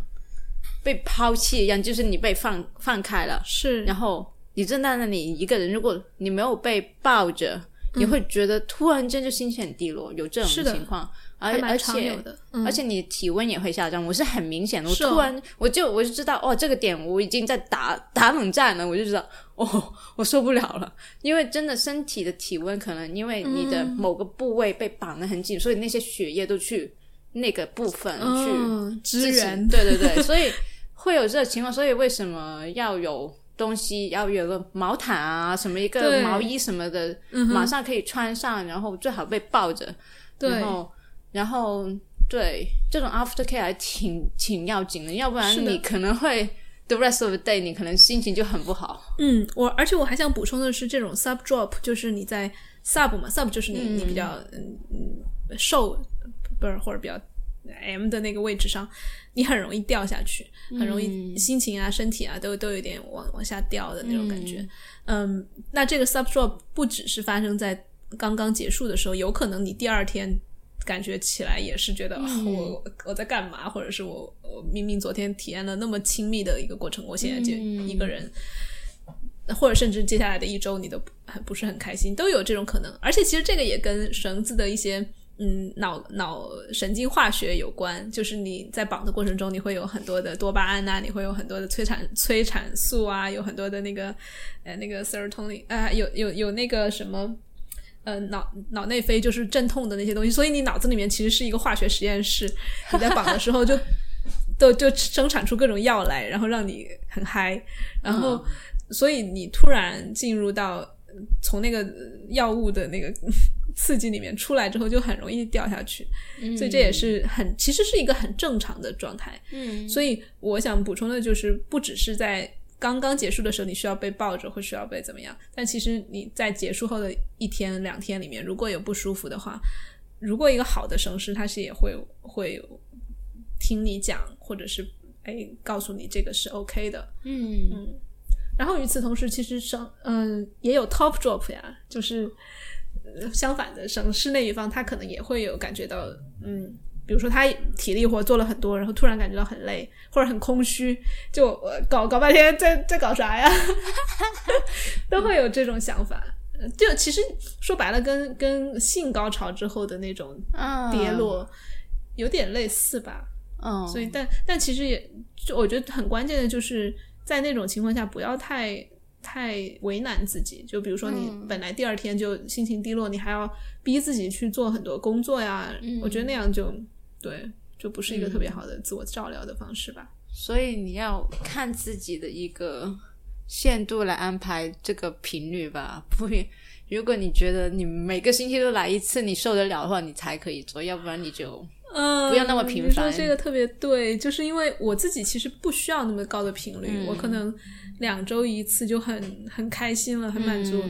S2: 被抛弃一样，就是你被放放开了，
S1: 是，
S2: 然后你站在那里一个人，如果你没有被抱着，你会觉得突然间就心情很低落，有这种情况。而而且而且你体温也会下降，我是很明显的。我突然我就我就知道哦，这个点我已经在打打冷战了，我就知道哦，我受不了了。因为真的身体的体温可能因为你的某个部位被绑得很紧，所以那些血液都去那个部分去
S1: 支援。
S2: 对对对，所以会有这个情况。所以为什么要有东西？要有个毛毯啊，什么一个毛衣什么的，马上可以穿上，然后最好被抱着，然后。然后，对这种 after care 还挺挺要紧的，要不然你可能会 the rest of the day 你可能心情就很不好。
S1: 嗯，我而且我还想补充的是，这种 sub drop 就是你在 sub 嘛，sub 就是你你比较嗯嗯瘦不是或者比较 m 的那个位置上，你很容易掉下去，很容易心情啊、身体啊都都有点往往下掉的那种感觉。嗯，那这个 sub drop 不只是发生在刚刚结束的时候，有可能你第二天。感觉起来也是觉得我我在干嘛，或者是我我明明昨天体验了那么亲密的一个过程，我现在就一个人，或者甚至接下来的一周你都很不是很开心，都有这种可能。而且其实这个也跟绳子的一些嗯脑脑神经化学有关，就是你在绑的过程中，你会有很多的多巴胺啊，你会有很多的催产催产素啊，有很多的那个呃那个 serotonin 啊，有有有那个什么。呃，脑脑内啡就是镇痛的那些东西，所以你脑子里面其实是一个化学实验室。你在绑的时候就都就生产出各种药来，然后让你很嗨。然后，所以你突然进入到从那个药物的那个 刺激里面出来之后，就很容易掉下去。所以这也是很其实是一个很正常的状态。嗯，所以我想补充的就是，不只是在刚刚结束的时候，你需要被抱着，或需要被怎么样？但其实你在结束后的一天、两天里面，如果有不舒服的话，如果一个好的绳师，他是也会会听你讲，或者是哎告诉你这个是 OK 的。
S2: 嗯
S1: 嗯。然后与此同时，其实省嗯也有 top drop 呀，就是相反的省市那一方，他可能也会有感觉到嗯。比如说他体力活做了很多，然后突然感觉到很累或者很空虚，就搞搞半天在在搞啥呀？都会有这种想法。就其实说白了，跟跟性高潮之后的那种跌落有点类似吧。
S2: 嗯，
S1: 所以但但其实也就我觉得很关键的就是在那种情况下不要太太为难自己。就比如说你本来第二天就心情低落，你还要逼自己去做很多工作呀。我觉得那样就。对，就不是一个特别好的自我照料的方式吧。
S2: 所以你要看自己的一个限度来安排这个频率吧。不，如果你觉得你每个星期都来一次，你受得了的话，你才可以做；要不然你就
S1: 嗯，
S2: 不要那么频繁。
S1: 这个特别对，就是因为我自己其实不需要那么高的频率，我可能两周一次就很很开心了，很满足。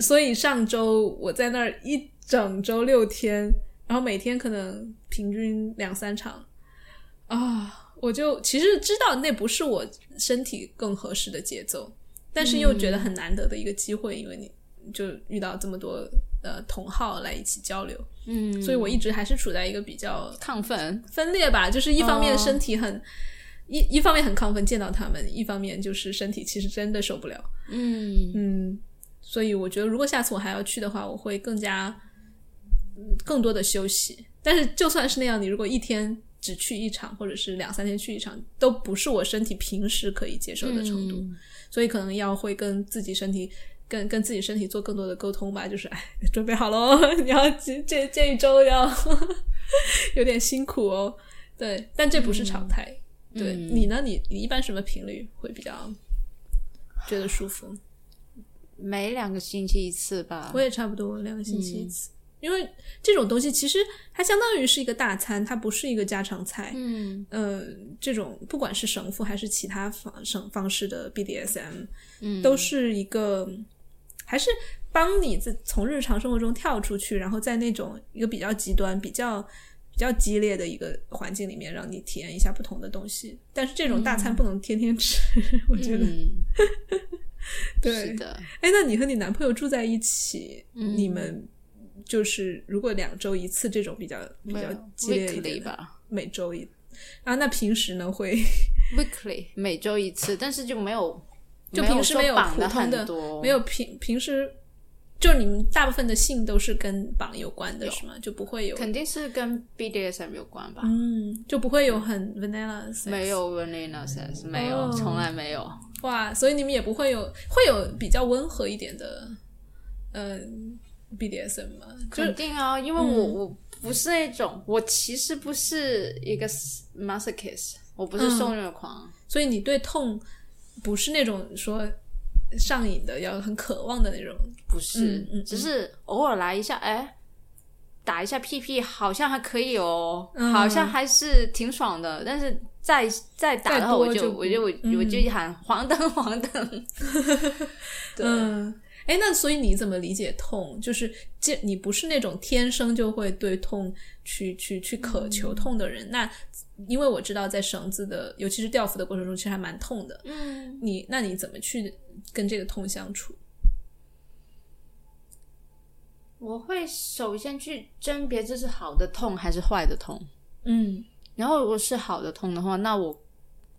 S1: 所以上周我在那儿一整周六天。然后每天可能平均两三场，啊，我就其实知道那不是我身体更合适的节奏，但是又觉得很难得的一个机会，因为你就遇到这么多呃同好来一起交流，
S2: 嗯，
S1: 所以我一直还是处在一个比较
S2: 亢奋。
S1: 分裂吧，就是一方面身体很一一方面很亢奋见到他们，一方面就是身体其实真的受不了，
S2: 嗯。
S1: 嗯，所以我觉得如果下次我还要去的话，我会更加。更多的休息，但是就算是那样，你如果一天只去一场，或者是两三天去一场，都不是我身体平时可以接受的程度，所以可能要会跟自己身体，跟跟自己身体做更多的沟通吧。就是哎，准备好喽，你要这这这一周要 有点辛苦哦。对，但这不是常态。对你呢？你你一般什么频率会比较觉得舒服？
S2: 每两个星期一次吧。
S1: 我也差不多两个星期一次。因为这种东西其实它相当于是一个大餐，它不是一个家常菜。
S2: 嗯，
S1: 呃，这种不管是神父还是其他方省方式的 BDSM，
S2: 嗯，
S1: 都是一个还是帮你自从日常生活中跳出去，然后在那种一个比较极端、比较比较激烈的一个环境里面，让你体验一下不同的东西。但是这种大餐不能天天吃，我觉得。对
S2: 的。
S1: 哎，那你和你男朋友住在一起，你们？就是如果两周一次这种比较比较激烈一点
S2: 吧，
S1: 每周一啊，那平时呢会
S2: weekly 每周一次，但是就没有
S1: 就平时没有普
S2: 通
S1: 的没有平平时就你们大部分的性都是跟绑有关的是吗？就不会有
S2: 肯定是跟 BDSM 有关吧？
S1: 嗯，就不会有很 vanilla，
S2: 没有 vanilla sex，没有，从来没有。
S1: 哇，所以你们也不会有会有比较温和一点的，嗯。BDSM 吗？
S2: 肯定啊，因为我我不是那种，我其实不是一个 masochist，我不是受虐狂，
S1: 所以你对痛不是那种说上瘾的，要很渴望的那种，
S2: 不是，只是偶尔来一下，哎，打一下屁屁，好像还可以哦，好像还是挺爽的，但是再再打的话，我就我就我我就喊黄灯黄灯，
S1: 对。哎，那所以你怎么理解痛？就是这你不是那种天生就会对痛去去去渴求痛的人。那因为我知道在绳子的，尤其是吊服的过程中，其实还蛮痛的。
S2: 嗯，
S1: 你那你怎么去跟这个痛相处？
S2: 我会首先去甄别这是好的痛还是坏的痛。
S1: 嗯，
S2: 然后如果是好的痛的话，那我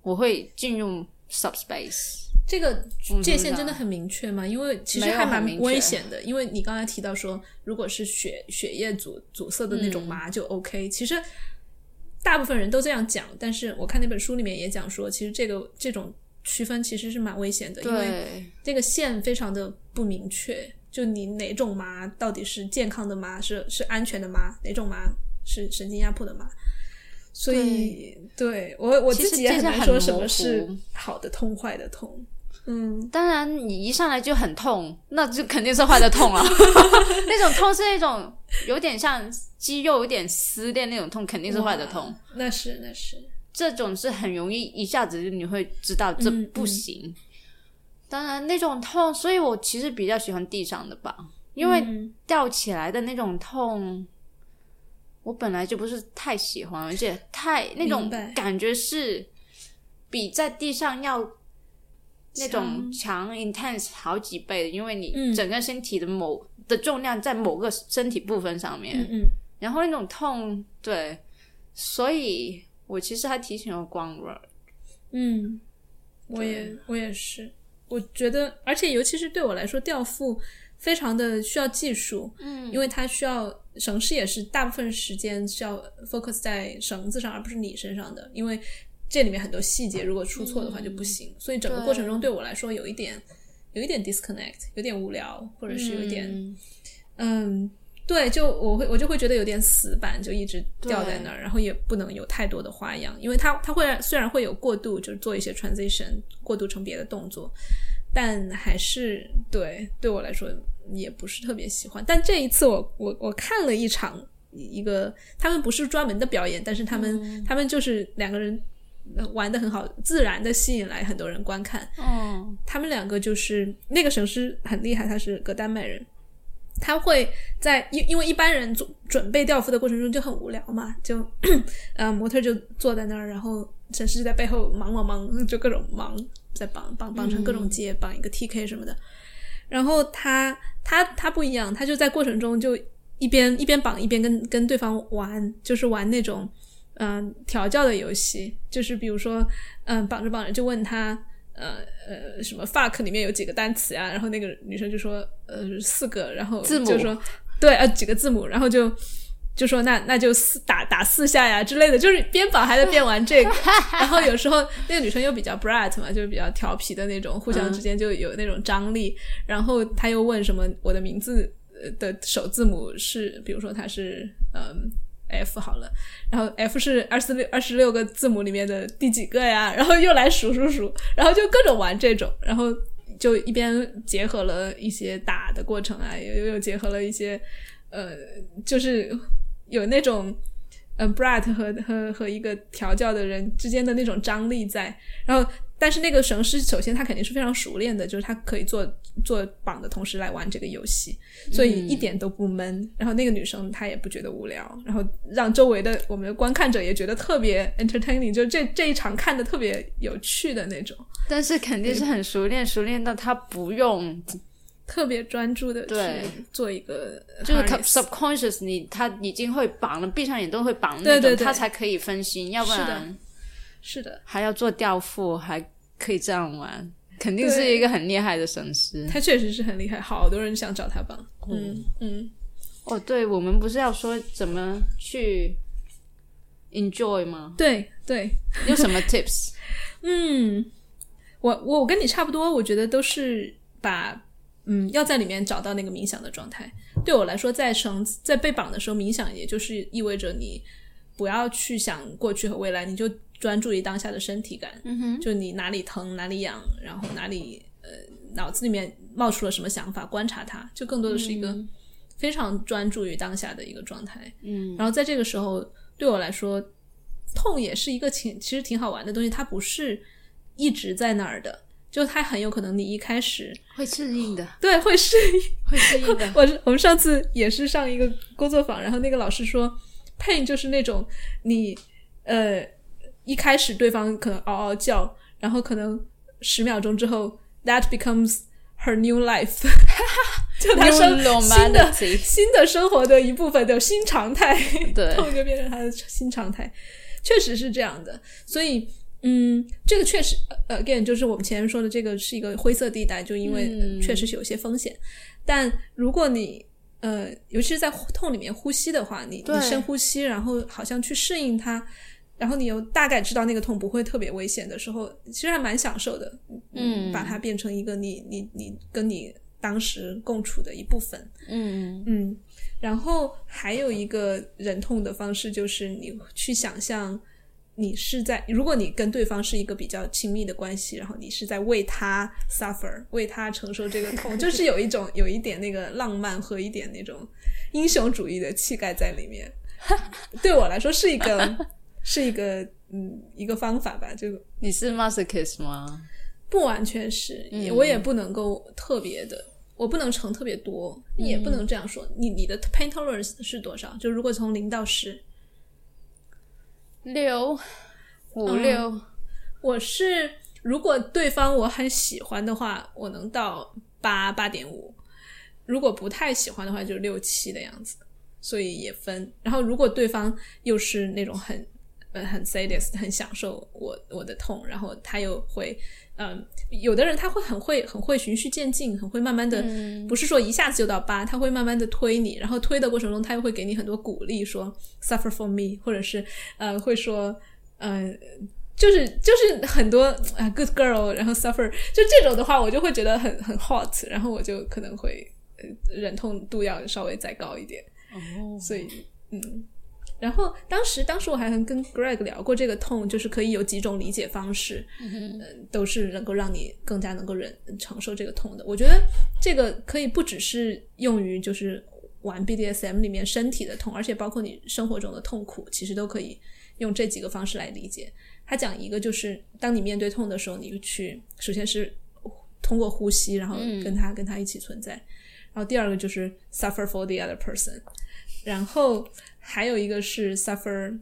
S2: 我会进入 subspace。
S1: 这个界限真的很明确吗？因为其实还蛮危险的。因为你刚才提到说，如果是血血液阻阻塞的那种麻就 OK。其实大部分人都这样讲，但是我看那本书里面也讲说，其实这个这种区分其实是蛮危险的，因为这个线非常的不明确。就你哪种麻到底是健康的麻，是是安全的麻，哪种麻是神经压迫的麻？所以对我我自己也很难说什么是好的痛，坏的痛。嗯，
S2: 当然，你一上来就很痛，那就肯定是坏的痛了。那种痛是那种有点像肌肉有点撕裂那种痛，肯定是坏的痛。
S1: 那是那是，
S2: 这种是很容易一下子就你会知道这不行。当然那种痛，所以我其实比较喜欢地上的吧，因为吊起来的那种痛，我本来就不是太喜欢，而且太那种感觉是比在地上要。那种强。intense 好几倍的，因为你整个身体的某的重量在某个身体部分上面，
S1: 嗯
S2: 然后那种痛，对，所以我其实还挺喜欢光软。
S1: 嗯，我也我也是，我觉得，而且尤其是对我来说，吊腹非常的需要技术，
S2: 嗯，
S1: 因为它需要绳式也是大部分时间需要 focus 在绳子上，而不是你身上的，因为。这里面很多细节，如果出错的话就不行。所以整个过程中对我来说有一点，有一点 disconnect，有点无聊，或者是有一点，嗯，对，就我会我就会觉得有点死板，就一直吊在那儿，然后也不能有太多的花样，因为它它会虽然会有过渡，就是做一些 transition，过渡成别的动作，但还是对对我来说也不是特别喜欢。但这一次我我我看了一场一个，他们不是专门的表演，但是他们他们就是两个人。玩的很好，自然的吸引来很多人观看。
S2: 哦，
S1: 他们两个就是那个神师很厉害，他是个丹麦人，他会在因因为一般人准准备吊服的过程中就很无聊嘛，就 呃模特就坐在那儿，然后神师就在背后忙忙忙，就各种忙，在绑绑绑成各种结，绑一个 TK 什么的。然后他他他不一样，他就在过程中就一边一边绑一边跟跟对方玩，就是玩那种。嗯，调教的游戏就是比如说，嗯，绑着绑着就问他，呃呃，什么 fuck 里面有几个单词啊？然后那个女生就说，呃，四个，然后就说，对，呃，几个字母，然后就就说那那就四打打四下呀之类的，就是边绑还在边玩这个。然后有时候那个女生又比较 bright 嘛，就是比较调皮的那种，互相之间就有那种张力。然后他又问什么，我的名字的首字母是，比如说他是嗯。F 好了，然后 F 是二十六二十六个字母里面的第几个呀？然后又来数数数，然后就各种玩这种，然后就一边结合了一些打的过程啊，又又结合了一些呃，就是有那种嗯，Bright 和和和一个调教的人之间的那种张力在，然后。但是那个绳师，首先他肯定是非常熟练的，就是他可以做做绑的同时来玩这个游戏，所以一点都不闷。然后那个女生她也不觉得无聊，然后让周围的我们的观看者也觉得特别 entertaining，就这这一场看的特别有趣的那种。
S2: 但是肯定是很熟练，熟练到他不用
S1: 特别专注的
S2: 去
S1: 做一个，
S2: 就是 subconscious，你他已经会绑了，闭上眼都会绑那种，他才可以分心，要不然。
S1: 是的，
S2: 还要做调付，还可以这样玩，肯定是一个很厉害的神师。
S1: 他确实是很厉害，好多人想找他帮。嗯嗯。
S2: 哦，对，我们不是要说怎么去 enjoy 吗？
S1: 对对，
S2: 有什么 tips？
S1: 嗯，我我我跟你差不多，我觉得都是把嗯要在里面找到那个冥想的状态。对我来说，在绳在被绑的时候冥想，也就是意味着你不要去想过去和未来，你就。专注于当下的身体感，就你哪里疼哪里痒，然后哪里呃脑子里面冒出了什么想法，观察它，就更多的是一个非常专注于当下的一个状态。
S2: 嗯，
S1: 然后在这个时候，对我来说，痛也是一个挺其实挺好玩的东西，它不是一直在那儿的，就它很有可能你一开始
S2: 会适应的，
S1: 对，会适应，
S2: 会适应的。
S1: 我我们上次也是上一个工作坊，然后那个老师说，pain 就是那种你呃。一开始对方可能嗷嗷叫，然后可能十秒钟之后，that becomes her new life，就他生新的新的生活的一部分的新常态，
S2: 对，
S1: 痛就变成他的新常态，确实是这样的。所以，嗯，这个确实，again，就是我们前面说的这个是一个灰色地带，就因为确实是有些风险。但如果你呃，尤其是在痛里面呼吸的话，你你深呼吸，然后好像去适应它。然后你又大概知道那个痛不会特别危险的时候，其实还蛮享受的。
S2: 嗯，
S1: 把它变成一个你你你跟你当时共处的一部分。
S2: 嗯
S1: 嗯。然后还有一个忍痛的方式，就是你去想象你是在，如果你跟对方是一个比较亲密的关系，然后你是在为他 suffer，为他承受这个痛，就是有一种有一点那个浪漫和一点那种英雄主义的气概在里面。对我来说是一个。是一个嗯一个方法吧。就
S2: 你是 masochist 吗？
S1: 不完全是，也我也不能够特别的，我不能乘特别多，也不能这样说。你你的 pain tolerance 是多少？就如果从零到十，
S2: 六五六，
S1: 我是如果对方我很喜欢的话，我能到八八点五；如果不太喜欢的话，就六七的样子。所以也分。然后如果对方又是那种很呃很 sadist，很享受我我的痛，然后他又会嗯，有的人他会很会很会循序渐进，很会慢慢的，不是说一下子就到八，他会慢慢的推你，然后推的过程中他又会给你很多鼓励，说 suffer for me，或者是呃会说呃。就是就是很多啊，good girl，然后 suffer，就这种的话，我就会觉得很很 hot，然后我就可能会忍痛度要稍微再高一点。
S2: 哦，
S1: 所以嗯，然后当时当时我还跟 Greg 聊过这个痛，就是可以有几种理解方式，嗯，都是能够让你更加能够忍承受这个痛的。我觉得这个可以不只是用于就是玩 BDSM 里面身体的痛，而且包括你生活中的痛苦，其实都可以用这几个方式来理解。他讲一个就是，当你面对痛的时候，你去首先是通过呼吸，然后跟他跟他一起存在，然后第二个就是 suffer for the other person，然后还有一个是 suffer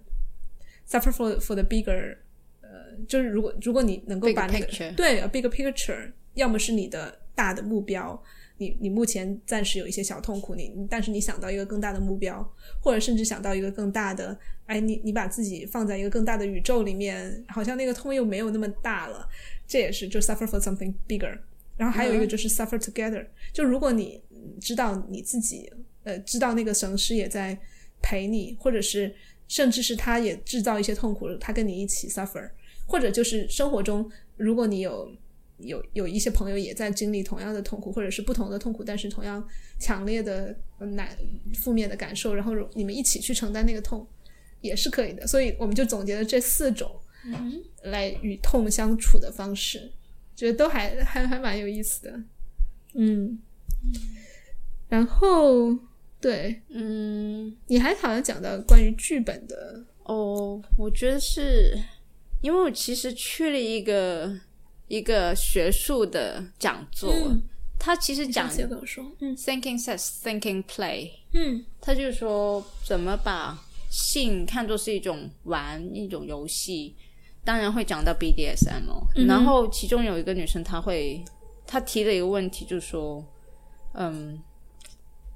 S1: suffer for for the bigger，呃，就是如果如果你能够把那个对 a big picture，要么是你的大的目标。你你目前暂时有一些小痛苦，你但是你想到一个更大的目标，或者甚至想到一个更大的，哎，你你把自己放在一个更大的宇宙里面，好像那个痛又没有那么大了，这也是就 suffer for something bigger。然后还有一个就是 suffer together，就如果你知道你自己，呃，知道那个神师也在陪你，或者是甚至是他也制造一些痛苦，他跟你一起 suffer，或者就是生活中如果你有。有有一些朋友也在经历同样的痛苦，或者是不同的痛苦，但是同样强烈的难负面的感受，然后你们一起去承担那个痛，也是可以的。所以我们就总结了这四种来与痛相处的方式，觉得都还还还蛮有意思的。嗯，然后对，
S2: 嗯，
S1: 你还好像讲到关于剧本的。
S2: 哦，我觉得是因为我其实去了一个。一个学术的讲座，他其实讲，thinking sex, thinking play，
S1: 嗯，
S2: 他就是说怎么把性看作是一种玩一种游戏，当然会讲到 BDSM，然后其中有一个女生，她会她提了一个问题，就是说，嗯，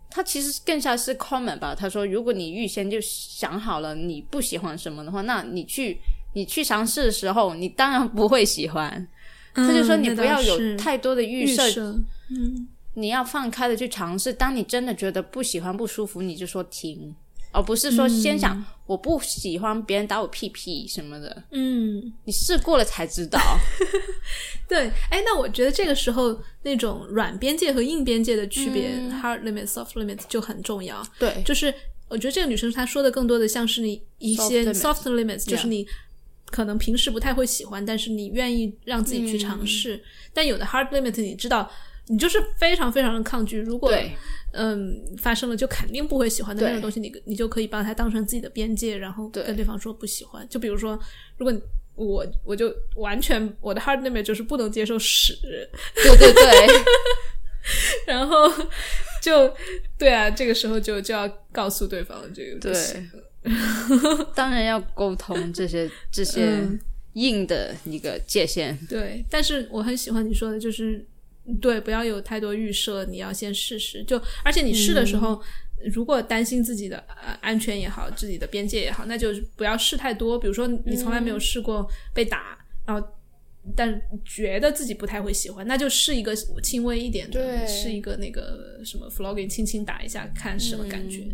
S2: 她其实更像是 comment 吧，他说，如果你预先就想好了你不喜欢什么的话，那你去你去尝试的时候，你当然不会喜欢。他就说：“你不要有太多的预
S1: 设，
S2: 嗯，你要放开的去尝试。当你真的觉得不喜欢、不舒服，你就说停，而不是说先想我不喜欢别人打我屁屁什么的。
S1: 嗯，
S2: 你试过了才知道。
S1: 对，哎，那我觉得这个时候那种软边界和硬边界的区别，hard limits、soft limits 就很重要。
S2: 对，
S1: 就是我觉得这个女生她说的更多的像是你一些 soft limits，就是你。”可能平时不太会喜欢，但是你愿意让自己去尝试。但有的 hard limit，你知道，你就是非常非常的抗拒。如果嗯发生了，就肯定不会喜欢的那种东西，你你就可以把它当成自己的边界，然后跟对方说不喜欢。就比如说，如果我我就完全我的 hard limit 就是不能接受屎。
S2: 对对对。
S1: 然后就对啊，这个时候就就要告诉对方这个
S2: 对。当然要沟通这些这些硬的一个界限。
S1: 对，但是我很喜欢你说的，就是对，不要有太多预设，你要先试试。就而且你试的时候，如果担心自己的呃安全也好，自己的边界也好，那就不要试太多。比如说你从来没有试过被打，然后但觉得自己不太会喜欢，那就试一个轻微一点的，试一个那个什么 flogging，轻轻打一下，看什么感觉。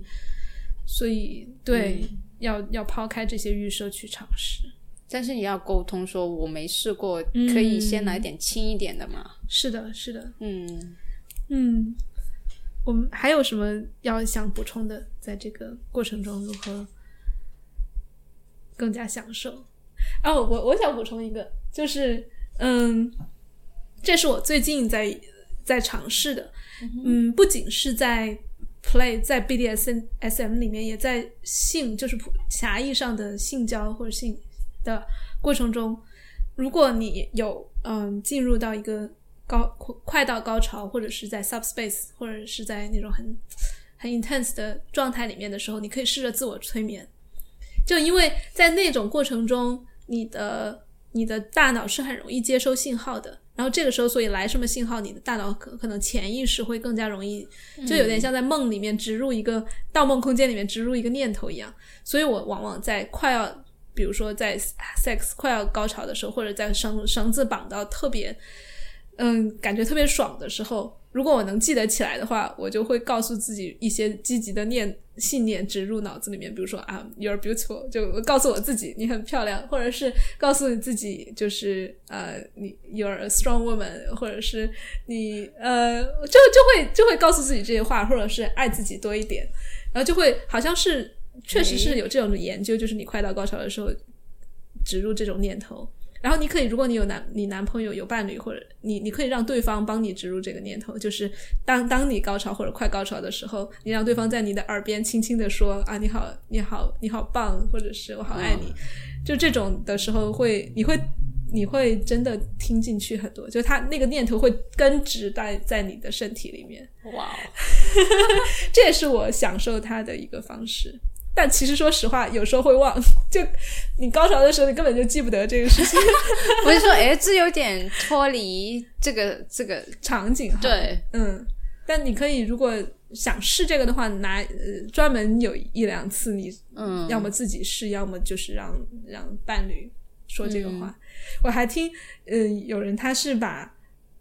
S1: 所以，对，要要抛开这些预设去尝试，
S2: 但是也要沟通，说我没试过，可以先来点轻一点的嘛？
S1: 是的，是的，
S2: 嗯
S1: 嗯，我们还有什么要想补充的？在这个过程中，如何更加享受？哦，我我想补充一个，就是嗯，这是我最近在在尝试的，嗯，不仅是在。play 在 BDSM SM 里面，也在性就是狭义上的性交或者性的过程中，如果你有嗯进入到一个高快到高潮，或者是在 subspace，或者是在那种很很 intense 的状态里面的时候，你可以试着自我催眠，就因为在那种过程中，你的你的大脑是很容易接收信号的。然后这个时候，所以来什么信号，你的大脑可可能潜意识会更加容易，就有点像在梦里面植入一个盗梦空间里面植入一个念头一样。所以我往往在快要，比如说在 sex 快要高潮的时候，或者在绳绳子绑到特别，嗯，感觉特别爽的时候。如果我能记得起来的话，我就会告诉自己一些积极的念信念植入脑子里面，比如说啊，you're beautiful，就告诉我自己你很漂亮，或者是告诉你自己就是呃，你 you're a strong woman，或者是你呃，就就会就会告诉自己这些话，或者是爱自己多一点，然后就会好像是确实是有这种的研究，就是你快到高潮的时候植入这种念头。然后你可以，如果你有男，你男朋友有伴侣，或者你，你可以让对方帮你植入这个念头，就是当当你高潮或者快高潮的时候，你让对方在你的耳边轻轻的说啊，你好，你好，你好棒，或者是我好爱你，就这种的时候会，你会，你会真的听进去很多，就他那个念头会根植在在你的身体里面。
S2: 哇，
S1: 这也是我享受它的一个方式。但其实说实话，有时候会忘。就你高潮的时候，你根本就记不得这个事情。
S2: 我就说，哎，这有点脱离这个这个
S1: 场景。
S2: 对，
S1: 嗯。但你可以，如果想试这个的话，拿专门有一两次，你嗯，要么自己试，要么就是让让伴侣说这个话。我还听，嗯，有人他是把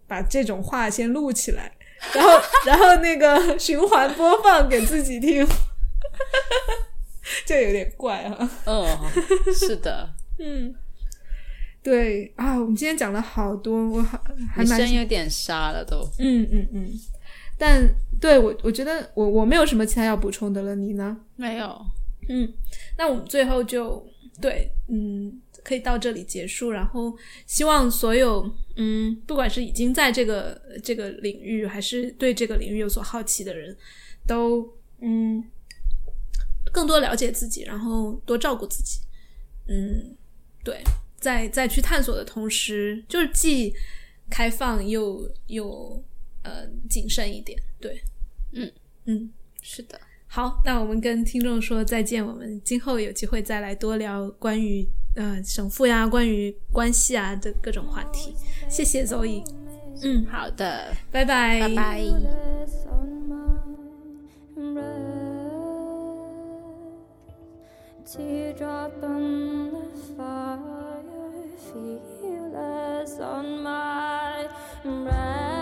S1: 把这种话先录起来，然后 然后那个循环播放给自己听。就有点怪啊。
S2: 嗯，是的，
S1: 嗯，对啊，我们今天讲了好多，我还还蛮
S2: 有点沙了都，
S1: 嗯嗯嗯，但对我我觉得我我没有什么其他要补充的了，你呢？
S2: 没有，
S1: 嗯，那我们最后就对，嗯，可以到这里结束，然后希望所有嗯，不管是已经在这个这个领域，还是对这个领域有所好奇的人，都嗯。更多了解自己，然后多照顾自己。嗯，对，在在去探索的同时，就是既开放又又呃谨慎一点。对，
S2: 嗯
S1: 嗯，
S2: 是的。
S1: 好，那我们跟听众说再见。我们今后有机会再来多聊关于呃神父呀、关于关系啊的各种话题。谢谢 Zoe。嗯，
S2: 好的，
S1: 拜拜，
S2: 拜拜。
S3: Teardrop on the fire, feel on my breath.